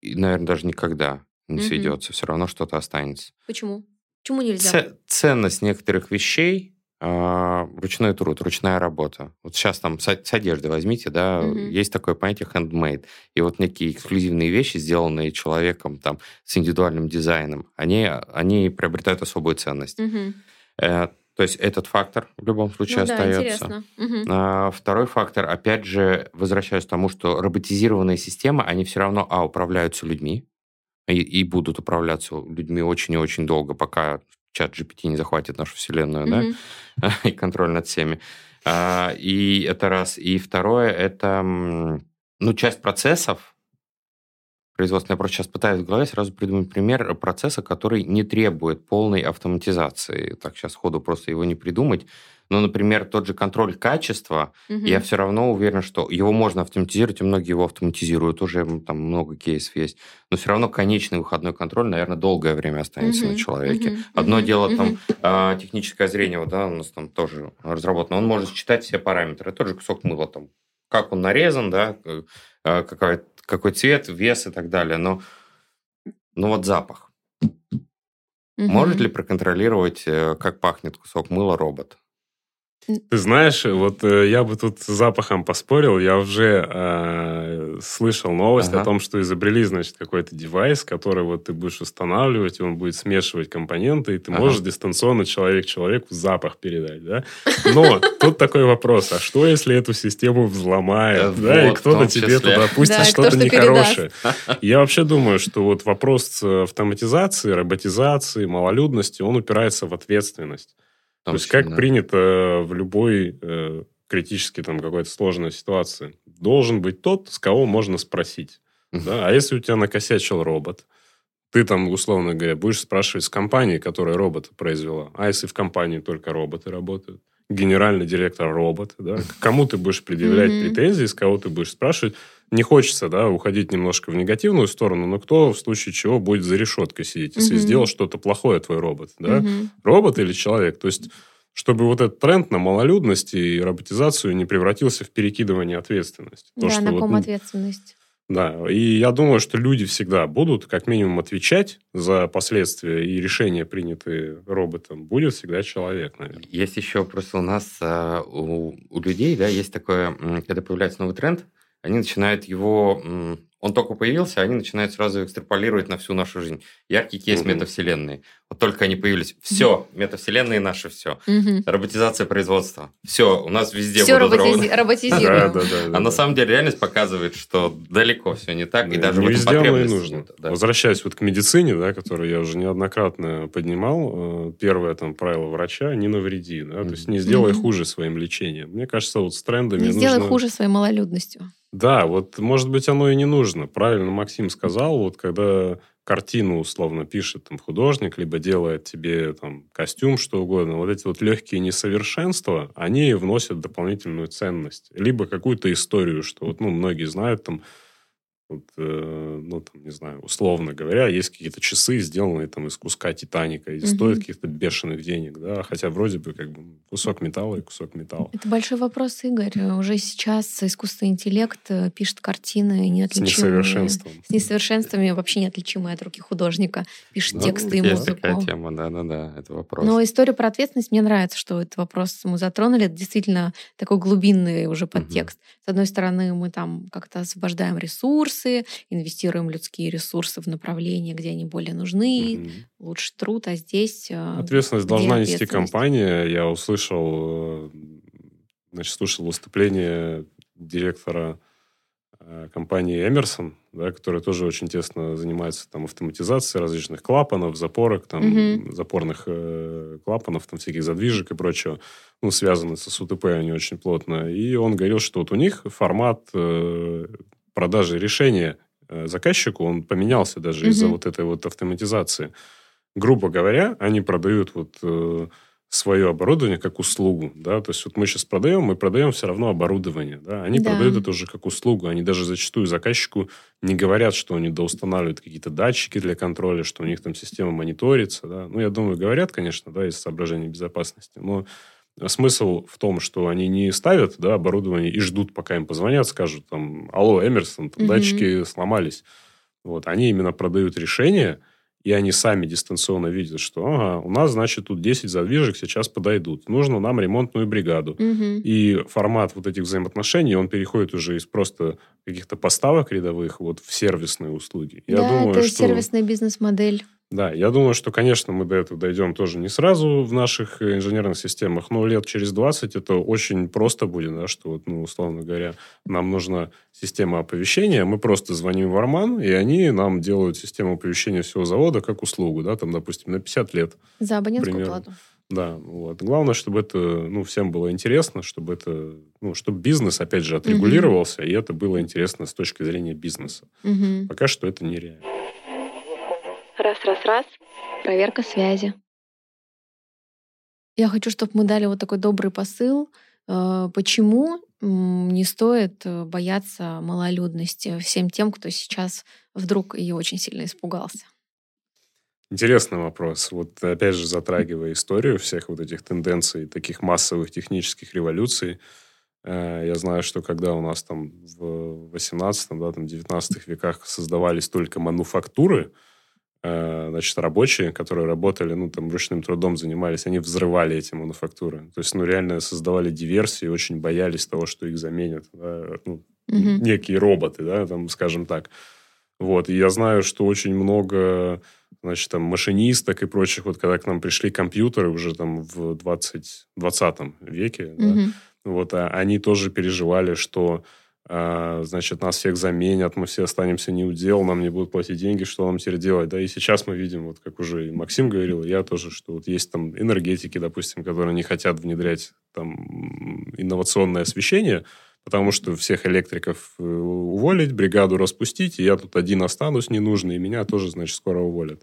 наверное, даже никогда не угу. сведется. Все равно что-то останется. Почему? Почему нельзя? ценность некоторых вещей а, ручной труд, ручная работа. Вот сейчас там с, с одеждой возьмите, да, угу. есть такое понятие handmade. И вот некие эксклюзивные вещи, сделанные человеком там с индивидуальным дизайном, они, они приобретают особую ценность. Угу. Э, то есть этот фактор в любом случае ну, остается. Да, угу. а, второй фактор, опять же, возвращаюсь к тому, что роботизированные системы, они все равно, а, управляются людьми, и, и будут управляться людьми очень и очень долго, пока чат GPT не захватит нашу вселенную, mm-hmm. да, и контроль над всеми. А, и это раз. И второе, это, ну, часть процессов, производственная. Я просто сейчас пытаюсь в голове сразу придумать пример процесса, который не требует полной автоматизации. Так сейчас ходу просто его не придумать. Но, например, тот же контроль качества, угу. я все равно уверен, что его можно автоматизировать, и многие его автоматизируют, уже там много кейсов есть. Но все равно конечный выходной контроль, наверное, долгое время останется угу. на человеке. Угу. Одно угу. дело там угу. техническое зрение, вот, да, у нас там тоже разработано, он может считать все параметры. Тот же кусок мыла там, как он нарезан, да, а, какая, какой цвет, вес и так далее. Но, но вот запах. Угу. Может ли проконтролировать, э, как пахнет кусок мыла робот? Ты знаешь, вот э, я бы тут с запахом поспорил. Я уже э, слышал новость ага. о том, что изобрели, значит, какой-то девайс, который вот ты будешь устанавливать, и он будет смешивать компоненты, и ты ага. можешь дистанционно человек человеку запах передать, да? Но тут такой вопрос, а что, если эту систему взломают, э, да, и кто-то тебе туда пустит что-то нехорошее? Я вообще думаю, что вот вопрос автоматизации, роботизации, малолюдности, он упирается в ответственность. То есть, как да. принято в любой э, критически там какой-то сложной ситуации, должен быть тот, с кого можно спросить. Да? А если у тебя накосячил робот, ты там, условно говоря, будешь спрашивать с компании, которая робота произвела. А если в компании только роботы работают? Генеральный директор робот, да? К кому ты будешь предъявлять претензии, с кого ты будешь спрашивать? Не хочется, да, уходить немножко в негативную сторону, но кто в случае чего будет за решеткой сидеть, если mm-hmm. сделал что-то плохое твой робот, да? Mm-hmm. Робот или человек? То есть чтобы вот этот тренд на малолюдность и роботизацию не превратился в перекидывание ответственности. То, да, что на ком вот, ответственность. Да, и я думаю, что люди всегда будут как минимум отвечать за последствия и решения, принятые роботом. Будет всегда человек, наверное. Есть еще просто у нас, а, у, у людей, да, есть такое, когда появляется новый тренд, они начинают его он только появился, они начинают сразу экстраполировать на всю нашу жизнь. Яркий кейс угу. метавселенной. Вот только они появились. Все, метавселенные наши, все. Угу. Роботизация производства. Все, у нас везде все будут роботизи- роботизируем. да, да, да, а на самом деле реальность показывает, что далеко все не так, и даже не везде оно и нужно. Возвращаясь вот к медицине, да, которую я уже неоднократно поднимал, э, первое там правило врача – не навреди. Да? То есть не сделай хуже своим лечением. Мне кажется, вот с трендами Не сделай хуже своей малолюдностью. Да, вот, может быть, оно и не нужно. Правильно Максим сказал, вот когда картину условно пишет там художник, либо делает тебе там костюм, что угодно, вот эти вот легкие несовершенства, они вносят дополнительную ценность. Либо какую-то историю, что вот, ну, многие знают там, вот, э, ну, там, не знаю, условно говоря, есть какие-то часы, сделанные там из куска Титаника, и mm-hmm. стоят каких-то бешеных денег, да, хотя вроде бы как бы кусок металла и кусок металла. Это большой вопрос, Игорь. Уже сейчас искусственный интеллект э, пишет картины неотличимые. С несовершенством. С несовершенствами, вообще неотличимые от руки художника. Пишет ну, тексты и музыку. такая тема, да-да-да, это вопрос. Но история про ответственность, мне нравится, что этот вопрос мы затронули. Это действительно такой глубинный уже подтекст. Mm-hmm. С одной стороны, мы там как-то освобождаем ресурс, ресурсы, инвестируем людские ресурсы в направления, где они более нужны, угу. лучше труд, а здесь... Э, ответственность должна нести компания. Я услышал, э, значит, слушал выступление директора э, компании Эмерсон, да, которая тоже очень тесно занимается там автоматизацией различных клапанов, запорок, там, mm запорных э, клапанов, там, всяких задвижек и прочего, ну, связаны с УТП они очень плотно. И он говорил, что вот у них формат э, продажи решения э, заказчику, он поменялся даже mm-hmm. из-за вот этой вот автоматизации. Грубо говоря, они продают вот э, свое оборудование как услугу, да, то есть вот мы сейчас продаем, мы продаем все равно оборудование, да, они да. продают это уже как услугу, они даже зачастую заказчику не говорят, что они доустанавливают какие-то датчики для контроля, что у них там система мониторится, да, ну, я думаю, говорят, конечно, да, из соображений безопасности, но смысл в том, что они не ставят да, оборудование и ждут, пока им позвонят, скажут там, алло, Эмерсон, там, угу. датчики сломались. Вот, они именно продают решение, и они сами дистанционно видят, что ага, у нас, значит, тут 10 задвижек сейчас подойдут. Нужно нам ремонтную бригаду. Угу. И формат вот этих взаимоотношений, он переходит уже из просто каких-то поставок рядовых вот в сервисные услуги. Я да, думаю, это что... сервисная бизнес-модель. Да, я думаю, что, конечно, мы до этого дойдем тоже не сразу в наших э, инженерных системах, но лет через 20 это очень просто будет, да, что, вот, ну, условно говоря, нам нужна система оповещения, мы просто звоним в Арман, и они нам делают систему оповещения всего завода как услугу, да, там, допустим, на 50 лет. За абонентскую Примерно. плату. Да, вот. Главное, чтобы это, ну, всем было интересно, чтобы это, ну, чтобы бизнес, опять же, отрегулировался, и это было интересно с точки зрения бизнеса. Мгм. Пока что это нереально. Раз, раз, раз. Проверка связи. Я хочу, чтобы мы дали вот такой добрый посыл. э, Почему не стоит э, бояться малолюдности всем тем, кто сейчас вдруг ее очень сильно испугался? Интересный вопрос. Вот опять же, затрагивая историю всех вот этих тенденций, таких массовых технических революций, э, я знаю, что когда у нас там в 18 да, там 19 веках создавались только мануфактуры, значит, рабочие, которые работали, ну, там, ручным трудом занимались, они взрывали эти мануфактуры. То есть, ну, реально создавали диверсии, очень боялись того, что их заменят. да, ну, Мгм. некие роботы, да, там, скажем так. Вот, и я знаю, что очень много, значит, там, машинисток и прочих, вот, когда к нам пришли компьютеры уже там в 20, 20 веке, да, Мгм. вот, а они тоже переживали, что, значит, нас всех заменят, мы все останемся не дел, нам не будут платить деньги, что нам теперь делать, да, и сейчас мы видим, вот, как уже и Максим говорил, и я тоже, что вот есть там энергетики, допустим, которые не хотят внедрять там инновационное освещение, потому что всех электриков э, уволить, бригаду распустить, и я тут один останусь ненужный, и меня тоже, значит, скоро уволят.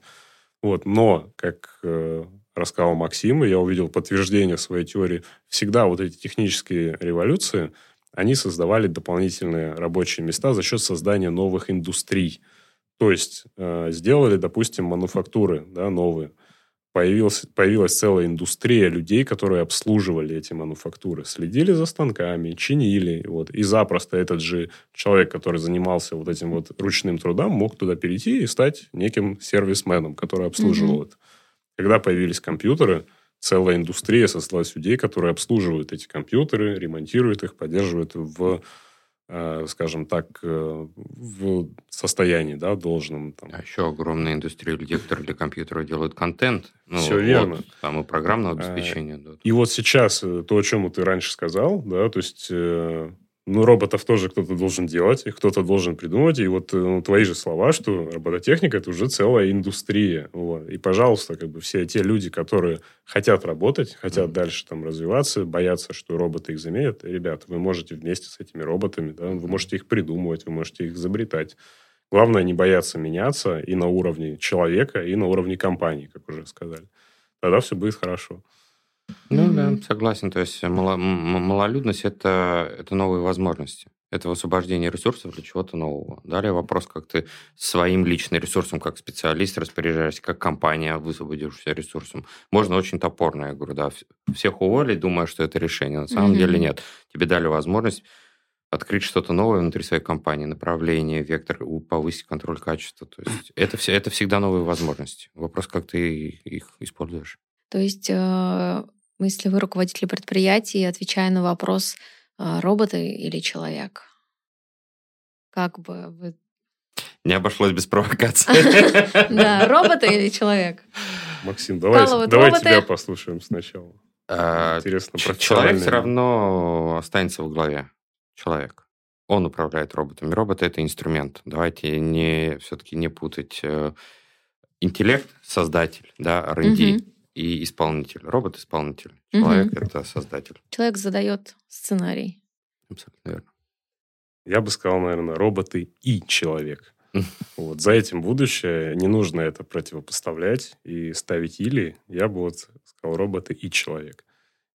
Вот, но, как э, рассказал Максим, и я увидел подтверждение своей теории, всегда вот эти технические революции, они создавали дополнительные рабочие места за счет создания новых индустрий. То есть э, сделали, допустим, мануфактуры да, новые. Появилась, появилась целая индустрия людей, которые обслуживали эти мануфактуры, следили за станками, чинили. Вот. И запросто этот же человек, который занимался вот этим вот ручным трудом, мог туда перейти и стать неким сервисменом, который обслуживал это. Когда появились компьютеры, целая индустрия создалась людей, которые обслуживают эти компьютеры, ремонтируют их, поддерживают в, э, скажем так, э, в состоянии да, должном. Там. А еще огромная индустрия людей, которые для компьютера делают контент. Ну, Всё вот, верно. Там и программное А, обеспечение. да. И вот сейчас э, то, о чем ты раньше сказал, да, то есть, э, ну, роботов тоже кто-то должен делать, их кто-то должен придумать. И вот ну, твои же слова, что робототехника – это уже целая индустрия. Вот. И, пожалуйста, как бы все те люди, которые хотят работать, хотят Мгм. дальше там развиваться, боятся, что роботы их заменят, ребята, вы можете вместе с этими роботами, да, вы можете их придумывать, вы можете их изобретать. Главное не бояться меняться и на уровне человека, и на уровне компании, как уже сказали. Тогда все будет хорошо. Ну да, согласен. То есть мало- малолюдность это, это новые возможности. Это высвобождение ресурсов для чего-то нового. Далее вопрос, как ты своим личным ресурсом, как специалист распоряжаешься, как компания высвободишься ресурсом. Можно очень топорно, я говорю, да, вс- всех уволить, думая, что это решение. На самом Мгм. деле нет. Тебе дали возможность открыть что-то новое внутри своей компании, направление, вектор, повысить контроль качества. То есть это, все, это всегда новые возможности. Вопрос, как ты их используешь. То есть, э, если вы руководитель предприятия, отвечая на вопрос, э, роботы или человек, как бы вы... Не обошлось без провокации. Да, роботы или человек? Максим, давай, давай тебя послушаем сначала. А, Интересно, Ч- Человек все равно останется в главе. Человек. Он управляет роботами. Роботы это инструмент. Давайте не все-таки не путать э, интеллект, создатель, да, R&D. И исполнитель. Робот исполнитель. Мгм. Человек это создатель. Человек задает сценарий. Абсолютно верно. Я бы сказал, наверное, роботы и человек. Вот. За этим будущее. Не нужно это противопоставлять и ставить или. Я бы вот сказал роботы и человек.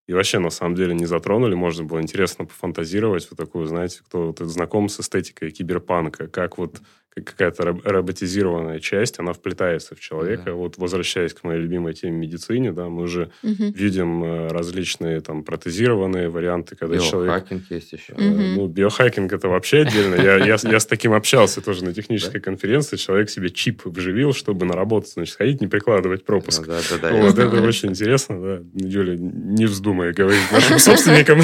И вообще, на самом деле, не затронули. Можно было интересно пофантазировать. Вот такую, знаете, кто вот знаком с эстетикой киберпанка. Как вот какая-то роботизированная часть, она вплетается в человека. Да. Вот возвращаясь к моей любимой теме медицине, да, мы уже угу. видим э, различные там протезированные варианты, когда биохакинг человек... Биохакинг есть еще. Угу. Ну, биохакинг это вообще отдельно. Я, я, я с таким общался тоже на технической конференции. Человек себе чип вживил, чтобы на работу, значит, ходить, не прикладывать пропуск. Да, да, да. Вот, это очень интересно, да. Юля, не вздумай говорить нашим собственникам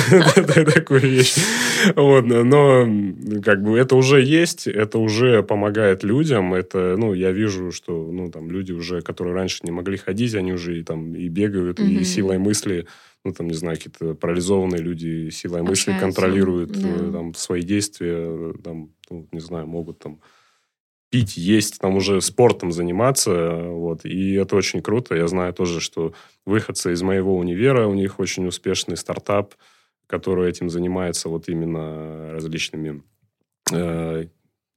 такую вещь. Вот, но как бы это уже есть, это уже помогает людям. Это, ну, я вижу, что, ну, там, люди уже, которые раньше не могли ходить, они уже и там и бегают, mm-hmm. и силой мысли, ну, там, не знаю, какие-то парализованные люди силой Общаются. мысли контролируют да. Э, там свои действия, там, ну, не знаю, могут там пить, есть, там уже спортом заниматься, вот, и это очень круто. Я знаю тоже, что выходцы из моего универа, у них очень успешный стартап, который этим занимается вот именно различными э,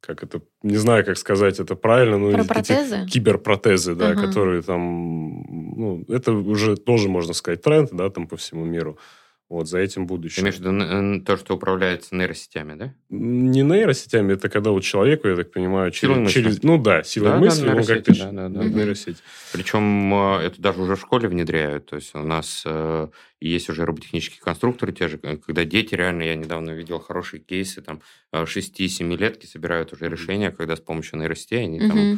как это, не знаю, как сказать это правильно, но Про протезы? киберпротезы, да, uh-huh. которые там, ну, это уже тоже, можно сказать, тренд, да, там по всему миру. Вот, за этим будущее. Ты имеешь в виду то, что управляется нейросетями, да? Не нейросетями, это когда у человека, я так понимаю, через... через ну да, силой да, мысли, да, он как-то... Да, да, да, нейросеть. Причем э, это даже уже в школе внедряют. То есть у нас э, есть уже роботехнические конструкторы те же, когда дети реально, я недавно видел хорошие кейсы, там 6-7-летки собирают уже решения, когда с помощью нейросетей они там Э,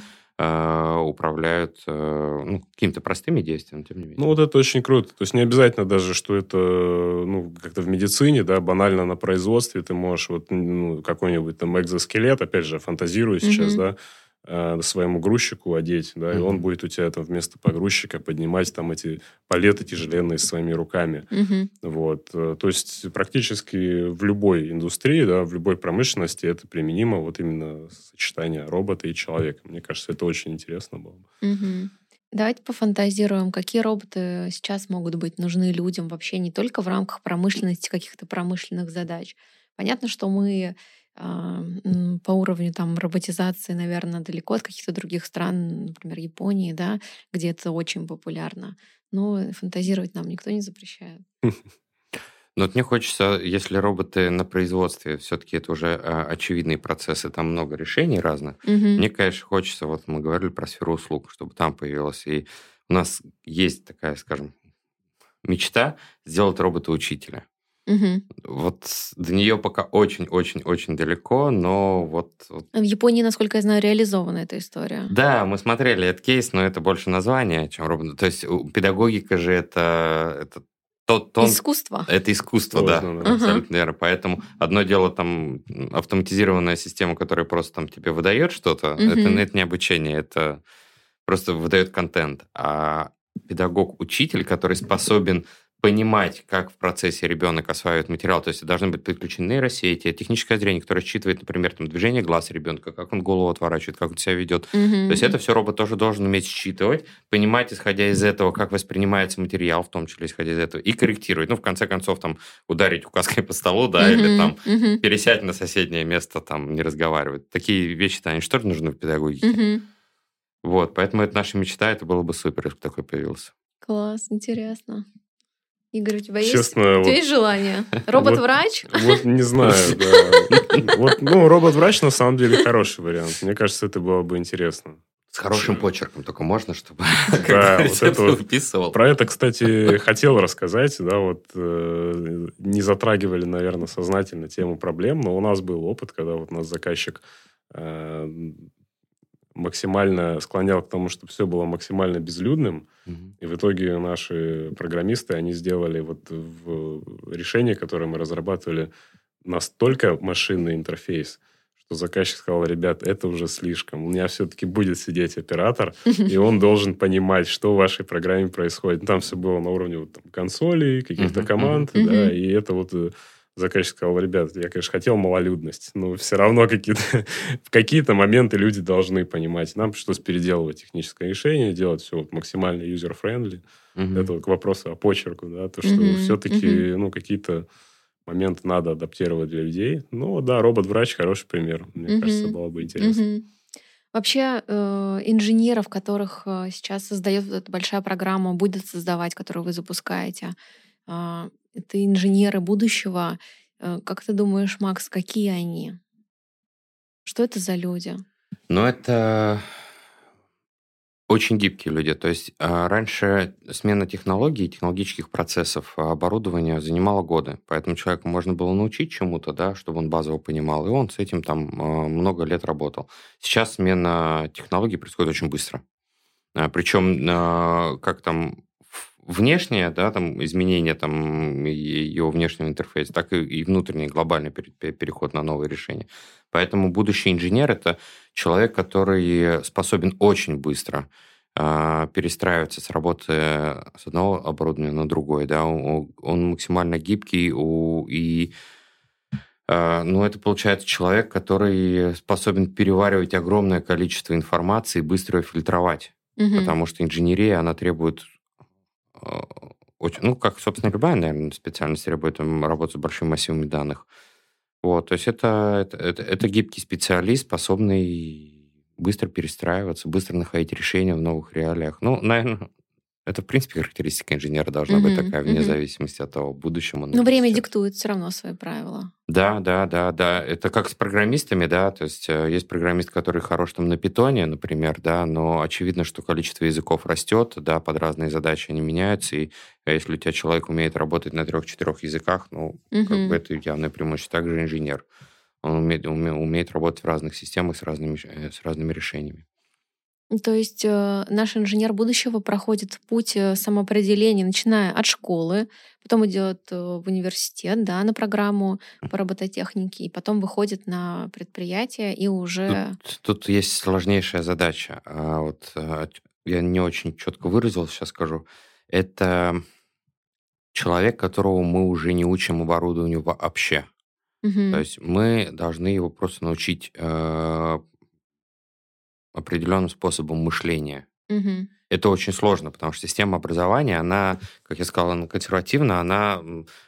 управляют э, ну, какими-то простыми действиями, тем не менее. Ну, вот это очень круто. То есть не обязательно даже, что это ну, как-то в медицине, да, банально на производстве ты можешь вот ну, какой-нибудь там экзоскелет, опять же, фантазирую сейчас, mm-hmm. да, э, своему грузчику одеть, да, mm-hmm. и он будет у тебя там вместо погрузчика поднимать там эти палеты тяжеленные своими руками. Mm-hmm. Вот. Э, то есть практически в любой индустрии, да, в любой промышленности это применимо вот именно сочетание робота и человека. Мне кажется, это очень интересно было. Mm-hmm. Давайте пофантазируем, какие роботы сейчас могут быть нужны людям вообще не только в рамках промышленности, каких-то промышленных задач. Понятно, что мы по уровню там роботизации, наверное, далеко от каких-то других стран, например, Японии, да, где это очень популярно. Но фантазировать нам никто не запрещает. Но вот мне хочется, если роботы на производстве, все-таки это уже а, очевидные процессы, там много решений разных. Угу. Мне, конечно, хочется, вот мы говорили про сферу услуг, чтобы там появилось. И у нас есть такая, скажем, мечта сделать робота-учителя. Угу. Вот до нее пока очень-очень-очень далеко, но вот, вот... В Японии, насколько я знаю, реализована эта история. Да, мы смотрели этот кейс, но это больше название, чем робот. То есть педагогика же это, это тот, тон... Искусство. Это искусство, Сложно, да, да. абсолютно верно. Поэтому одно дело там автоматизированная система, которая просто там тебе выдает что-то, угу. это, это не обучение, это просто выдает контент. А педагог-учитель, который способен понимать, как в процессе ребенок осваивает материал. То есть должны быть подключены нейросети, техническое зрение, которое считывает, например, там, движение глаз ребенка, как он голову отворачивает, как он себя ведет. Mm-hmm. То есть это все робот тоже должен уметь считывать, понимать, исходя из этого, как воспринимается материал, в том числе исходя из этого, и корректировать. Ну, в конце концов, там, ударить указкой по столу, да, mm-hmm. или там mm-hmm. пересядь на соседнее место, там, не разговаривать. Такие вещи-то, они что ли нужны в педагогике? Mm-hmm. Вот, поэтому это наша мечта, это было бы супер, если бы такой появился. Класс, интересно. Игорь, у тебя есть, Честно, у тебя вот, есть желание? Робот-врач? Вот, вот не знаю, да. Вот, ну, робот-врач на самом деле хороший вариант. Мне кажется, это было бы интересно. С хорошим почерком только можно, чтобы да, вот это вот, выписывал. Про это, кстати, хотел рассказать, да, вот э, не затрагивали, наверное, сознательно тему проблем, но у нас был опыт, когда вот у нас заказчик э, максимально склонял к тому, чтобы все было максимально безлюдным. Угу. И в итоге наши программисты, они сделали вот в решении, которое мы разрабатывали, настолько машинный интерфейс, что заказчик сказал, ребят, это уже слишком. У меня все-таки будет сидеть оператор, и он должен понимать, что в вашей программе происходит. Там все было на уровне вот, там, консолей, каких-то команд, да, и это вот э, заказчик сказал, ребят, я, конечно, хотел малолюдность, но все равно какие-то, в какие-то моменты люди должны понимать. Нам пришлось переделывать техническое решение, делать все вот максимально user-friendly. Угу. Это вот к вопросу о почерку, да, то, что угу. все-таки, угу. ну, какие-то моменты надо адаптировать для людей. Ну, да, робот-врач хороший пример. Мне угу. кажется, было бы интересно. Угу. Вообще э, инженеров, которых э, сейчас создает эта большая программа, будет создавать, которую вы запускаете, это инженеры будущего. Э, как ты думаешь, Макс, какие они? Что это за люди? Ну, это очень гибкие люди. То есть а, раньше смена технологий, технологических процессов а, оборудования занимала годы. Поэтому человеку можно было научить чему-то, да, чтобы он базово понимал, и он с этим там а, много лет работал. Сейчас смена технологий происходит очень быстро. Причем как там внешнее, да, там изменение там ее внешнего интерфейса, так и, и внутренний глобальный переход на новые решения. Поэтому будущий инженер это человек, который способен очень быстро э, перестраиваться с работы с одного оборудования на другое, да, он, он максимально гибкий у, и э, ну, это получается человек, который способен переваривать огромное количество информации и быстро ее фильтровать. Угу. Потому что инженерия, она требует очень, ну, как, собственно, любая, наверное, специальность требует работы с большими массивами данных. Вот, то есть это, это, это, это гибкий специалист, способный быстро перестраиваться, быстро находить решения в новых реалиях. Ну, наверное, это, в принципе, характеристика инженера должна mm-hmm, быть такая, вне mm-hmm. зависимости от того, будущем он... Но время диктует все равно свои правила. Да, да, да, да. Это как с программистами, да, то есть э, есть программист, который хорош там на питоне, например, да, но очевидно, что количество языков растет, да, под разные задачи они меняются, и э, если у тебя человек умеет работать на трех-четырех языках, ну, mm-hmm. как бы это явное преимущество. Также инженер. Он умеет, умеет работать в разных системах с разными, э, с разными решениями. То есть э, наш инженер будущего проходит путь э, самоопределения, начиная от школы, потом идет э, в университет, да, на программу по робототехнике, и потом выходит на предприятие и уже... Тут, тут есть сложнейшая задача. А вот я не очень четко выразил, сейчас скажу. Это человек, которого мы уже не учим оборудованию вообще. Угу. То есть мы должны его просто научить определенным способом мышления. Угу. Это очень сложно, потому что система образования, она, как я сказал, она консервативна, она,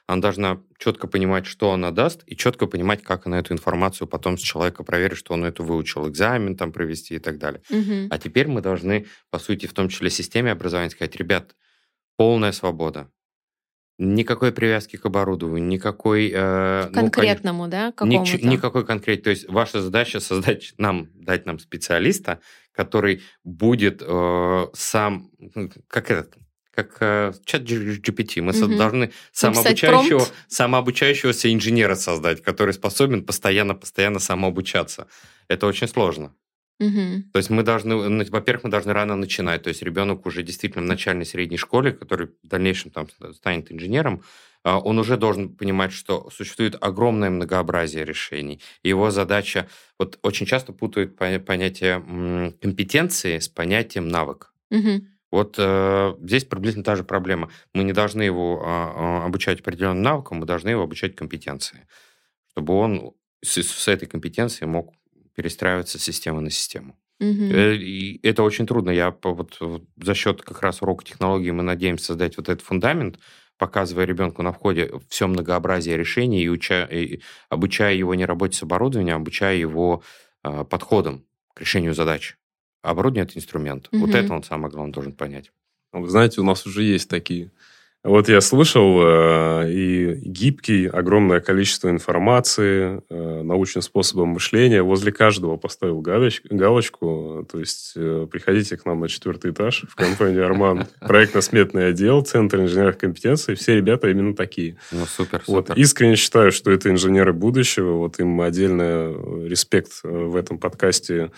она должна четко понимать, что она даст, и четко понимать, как она эту информацию потом с человека проверит, что он это выучил, экзамен там провести и так далее. Угу. А теперь мы должны, по сути, в том числе системе образования сказать, ребят, полная свобода. Никакой привязки к оборудованию, никакой... Э, ну, Конкретному, ну, да? Какому-то? Ни, никакой конкрет. То есть ваша задача создать нам, дать нам специалиста, который будет э, сам... Ну, как этот как э, чат GPT. Мы угу. должны самообучающего, самообучающегося инженера создать, который способен постоянно-постоянно самообучаться. Это очень сложно. Угу. То есть мы должны, ну, во-первых, мы должны рано начинать. То есть ребенок уже действительно в начальной средней школе, который в дальнейшем там станет инженером, а, он уже должен понимать, что существует огромное многообразие решений. его задача, вот очень часто путают понятие компетенции с понятием навык. Угу. Вот э, здесь приблизительно та же проблема. Мы не должны его э, обучать определенным навыкам, мы должны его обучать компетенции, чтобы он с, с этой компетенцией мог перестраиваться с системы на систему. Угу. И это очень трудно. Я вот, вот за счет как раз урока технологии мы надеемся создать вот этот фундамент, показывая ребенку на входе все многообразие решений и, уча, и обучая его не работе с оборудованием, а обучая его э, подходам к решению задач. оборудование это инструмент. Угу. Вот это он самое главное должен понять. Вы знаете, у нас уже есть такие вот я слышал э, и гибкий, огромное количество информации, э, научным способом мышления. Возле каждого поставил галочку. галочку то есть э, приходите к нам на четвертый этаж в компанию «Арман». Проектно-сметный отдел, Центр инженерных компетенций. Все ребята именно такие. Ну, супер, супер. Вот, искренне считаю, что это инженеры будущего. Вот им отдельный респект в этом подкасте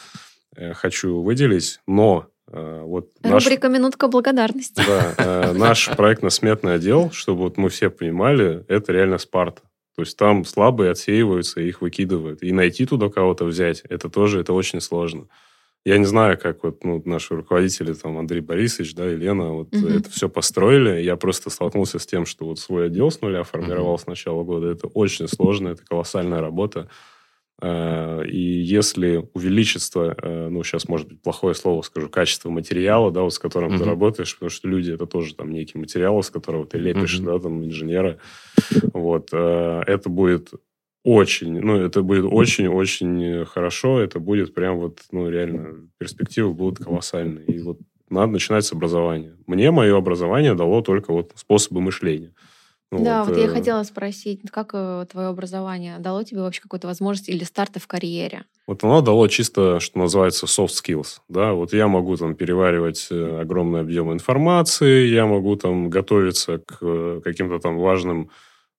э, хочу выделить. Но Э, вот Рубрика наш, «Минутка благодарности». Да, э, наш проектно-сметный отдел, чтобы вот мы все понимали, это реально Спарта. То есть там слабые отсеиваются, их выкидывают. И найти туда кого-то взять, это тоже это очень сложно. Я не знаю, как вот ну, наши руководители, там, Андрей Борисович, да, Елена, вот угу. это все построили. Я просто столкнулся с тем, что вот свой отдел с нуля формировал угу. с начала года. Это очень сложно, это колоссальная работа. Э, и если увеличится, э, ну, сейчас, может быть, плохое слово скажу, качество материала, да, вот с которым mm-hmm. ты работаешь, потому что люди это тоже там некий материал, с которого ты лепишь, mm-hmm. да, там, инженера. Вот. Э, это будет очень, ну, это будет очень-очень хорошо, это будет прям вот, ну, реально, перспективы будут колоссальные. И вот надо начинать с образования. Мне мое образование дало только вот способы мышления. Да, вот, вот я э, хотела спросить, как э, твое образование дало тебе вообще какую-то возможность или старты в карьере? Вот оно дало чисто, что называется, soft skills. Да, вот я могу там переваривать э, огромный объем информации, я могу там готовиться к каким-то там важным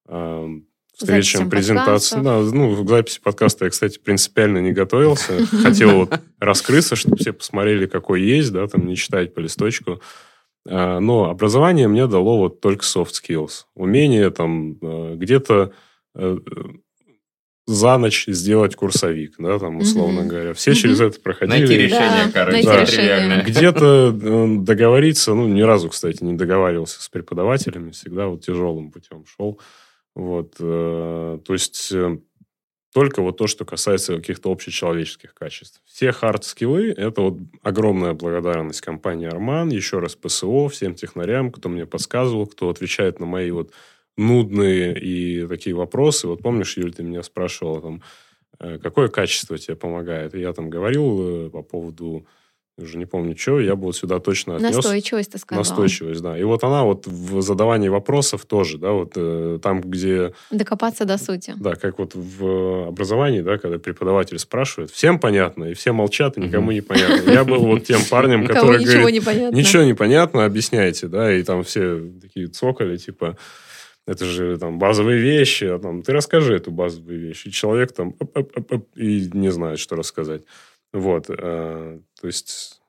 э, встречам, презентациям. Да, ну, к записи подкаста я, кстати, принципиально не готовился. Хотел вот раскрыться, чтобы все посмотрели, какой есть, да, там не читать по листочку. А, Но образование мне дало вот только soft skills. Умение там э, где-то э, за ночь сделать курсовик, да, там, условно Мгм. говоря. Все Мгм. через это проходили. Найти решение, Да, короче, найти решение. Где-то э, договориться, ну, ни разу, кстати, не договаривался с преподавателями, всегда вот тяжелым путем шел. Вот, э, то есть э, только вот то, что касается каких-то общечеловеческих качеств. Все хард-скиллы – это вот огромная благодарность компании «Арман», еще раз ПСО, всем технарям, кто мне подсказывал, кто отвечает на мои вот нудные и такие вопросы. Вот помнишь, Юль, ты меня спрашивала, там, э, какое качество тебе помогает? И я там говорил э, по поводу, уже не помню, что, я бы вот сюда точно отнес. Настойчивость, ты сказала. Настойчивость, да. И вот она вот в задавании вопросов тоже, да, вот э, там, где, Докопаться до сути. да, как вот в образовании, да, когда преподаватель спрашивает, всем понятно, и все молчат, и никому не понятно. Я был вот тем парнем, который ничего говорит, не понятно. ничего не понятно, объясняйте, да, и там все такие цокали, типа, это же там базовые вещи, а там ты расскажи эту базовую вещь. И человек там и не знает, что рассказать. Вот. э, То есть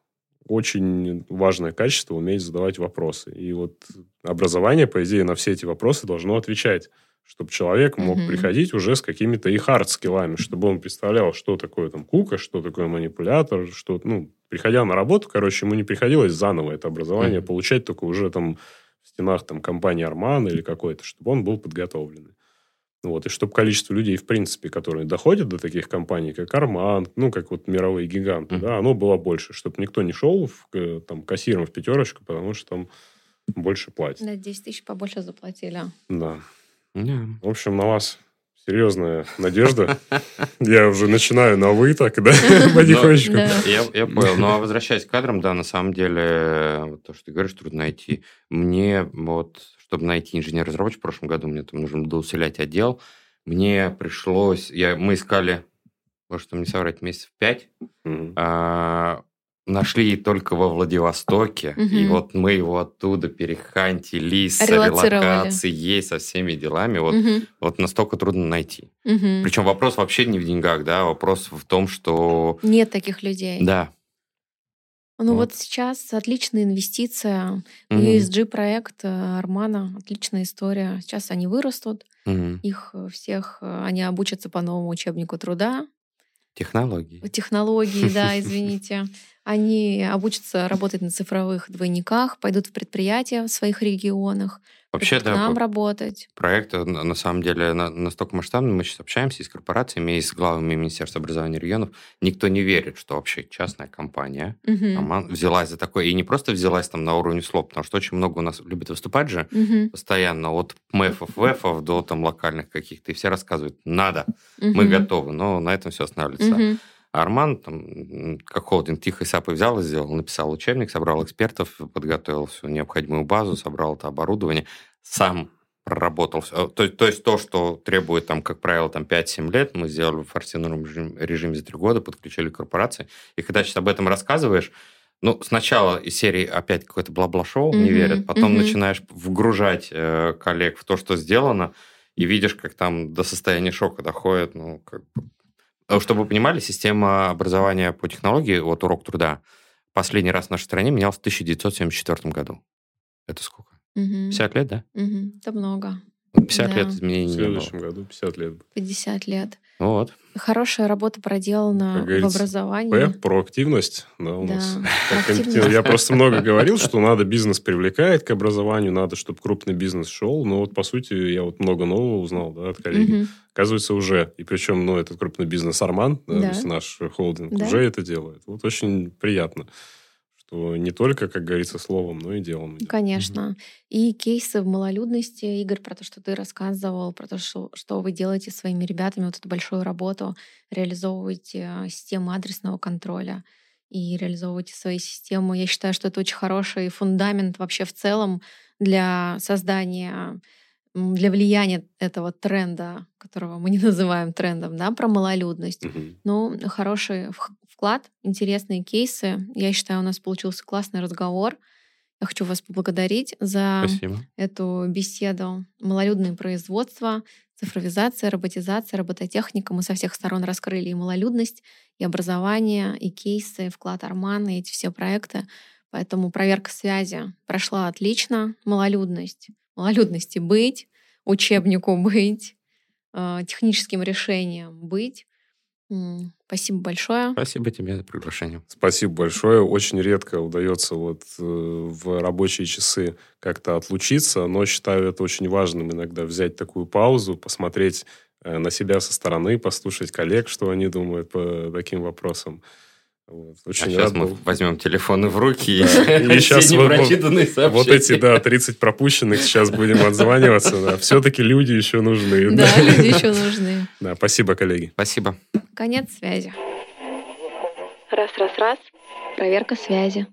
очень важное качество уметь задавать вопросы. И вот образование, по идее, на все эти вопросы должно отвечать, чтобы человек мог Мгм. приходить уже с какими-то и хард-скиллами, чтобы он представлял, что такое там кука, что такое манипулятор, что, ну, приходя на работу, короче, ему не приходилось заново это образование Мгм. получать только уже там в стенах там компании Арман или какой-то, чтобы он был подготовленный. Вот, и чтобы количество людей, в принципе, которые доходят до таких компаний, как Арман, ну, как вот мировые гиганты, Мгм. да, оно было больше, чтобы никто не шел в, там, кассиром в пятерочку, потому что там больше платят. Да, 10 тысяч побольше заплатили. Да. Да. В общем, на вас серьезная надежда. Я уже начинаю на вы так, да, потихонечку. Я, понял. Ну, а возвращаясь к кадрам, да, на самом деле, то, что ты говоришь, трудно найти. Мне вот, чтобы найти инженер-разработчик в прошлом году, мне там нужно было усилять отдел. Мне пришлось... Я, мы искали, может, мне соврать, месяцев пять. Мгм. А, нашли только во Владивостоке. И Мгм. вот мы его оттуда перехантили с релокацией, со всеми делами. Вот, Мгм. вот настолько трудно найти. Мгм. Причем вопрос вообще не в деньгах, да, вопрос в том, что... Нет таких людей. Да. Ну Вот. вот сейчас отличная инвестиция. Мгм. ESG-проект э, Армана, отличная история. Сейчас они вырастут, Мгм. их э, всех, э, они обучатся по новому учебнику труда, Технологии. технологии, да, извините. Они обучатся работать на цифровых двойниках, пойдут в предприятия в своих регионах, Вообще, придут да, к нам работать. проект э, на самом деле на- настолько масштабный. Мы сейчас общаемся и с корпорациями, и с главами Министерства образования регионов. Никто не верит, что вообще частная компания. Роман взялась за такое. И не просто взялась там на уровне слов, потому что очень много у нас любят выступать же Мгм. постоянно, от МЭФов, ВЭФов до там локальных каких-то. И все рассказывают, надо, мы Мгм. готовы. Но на этом все останавливается. Мгм. Арман, там, как холдинг, тихо и сапой взял и сделал, написал учебник, собрал экспертов, подготовил всю необходимую базу, собрал это оборудование, сам проработал. всё. То, то есть то, что требует, там, как правило, там, 5-7 лет, мы сделали в форсированном режим- режиме за 3 года, подключили корпорации. И когда сейчас об этом рассказываешь, ну, сначала из серии опять какое-то бла-бла-шоу, не Мгм, верят, потом мгм. начинаешь вгружать э, коллег в то, что сделано, и видишь, как там до состояния шока доходит, ну, как бы Чтобы вы понимали, система образования по технологии, вот урок труда, последний раз в нашей стране менялась в 1974 году. Это сколько? Мгм. 50 лет, да? Мгм. Это много. Вот 50 Да. лет В изменений не было. следующем году 50 лет. 50 лет. Вот. Хорошая работа проделана Как в образовании. П, проактивность. Да, у Да, нас. Компетен- Я просто много говорил, что надо бизнес привлекать к образованию, надо, чтобы крупный бизнес шел. Но вот, по сути, я вот много нового узнал да, от коллеги. Мгм. Оказывается, уже. И причем, ну, этот крупный бизнес Арман, да, Да. то есть наш холдинг, Да. уже это делает. Вот очень приятно, что не только, как говорится, словом, но и делом. Конечно. И кейсы в малолюдности, Игорь, про то, что ты рассказывал, про то, что, что вы делаете своими ребятами, вот эту большую работу, реализовываете э, систему адресного контроля и реализовываете свои системы. Я считаю, что это очень хороший фундамент вообще в целом для создания для влияния этого тренда, которого мы не называем трендом, да, про малолюдность. Угу. Ну, хороший вклад, интересные кейсы. Я считаю, у нас получился классный разговор. Я хочу вас поблагодарить за Спасибо. эту беседу. Малолюдное производство, цифровизация, роботизация, робототехника. Мы со всех сторон раскрыли и малолюдность, и образование, и кейсы, вклад Армана, и эти все проекты. Поэтому проверка связи прошла отлично. Малолюдность. Малолюдности быть, учебнику быть, э, техническим решением быть. Спасибо большое. Спасибо тебе за приглашение. Спасибо большое. Очень редко удается вот э, в рабочие часы как-то отлучиться, но считаю это очень важным иногда взять такую паузу, посмотреть э, на себя со стороны, послушать коллег, что они думают по таким вопросам. Вот. Очень а сейчас мы был. возьмем телефоны в руки да. и, и сейчас вот, вот эти, да, 30 пропущенных сейчас будем отзваниваться. Да. Все-таки люди еще нужны. Да, да, люди еще нужны. Да, спасибо, коллеги. Спасибо. Конец связи. Раз, раз, раз. Проверка связи.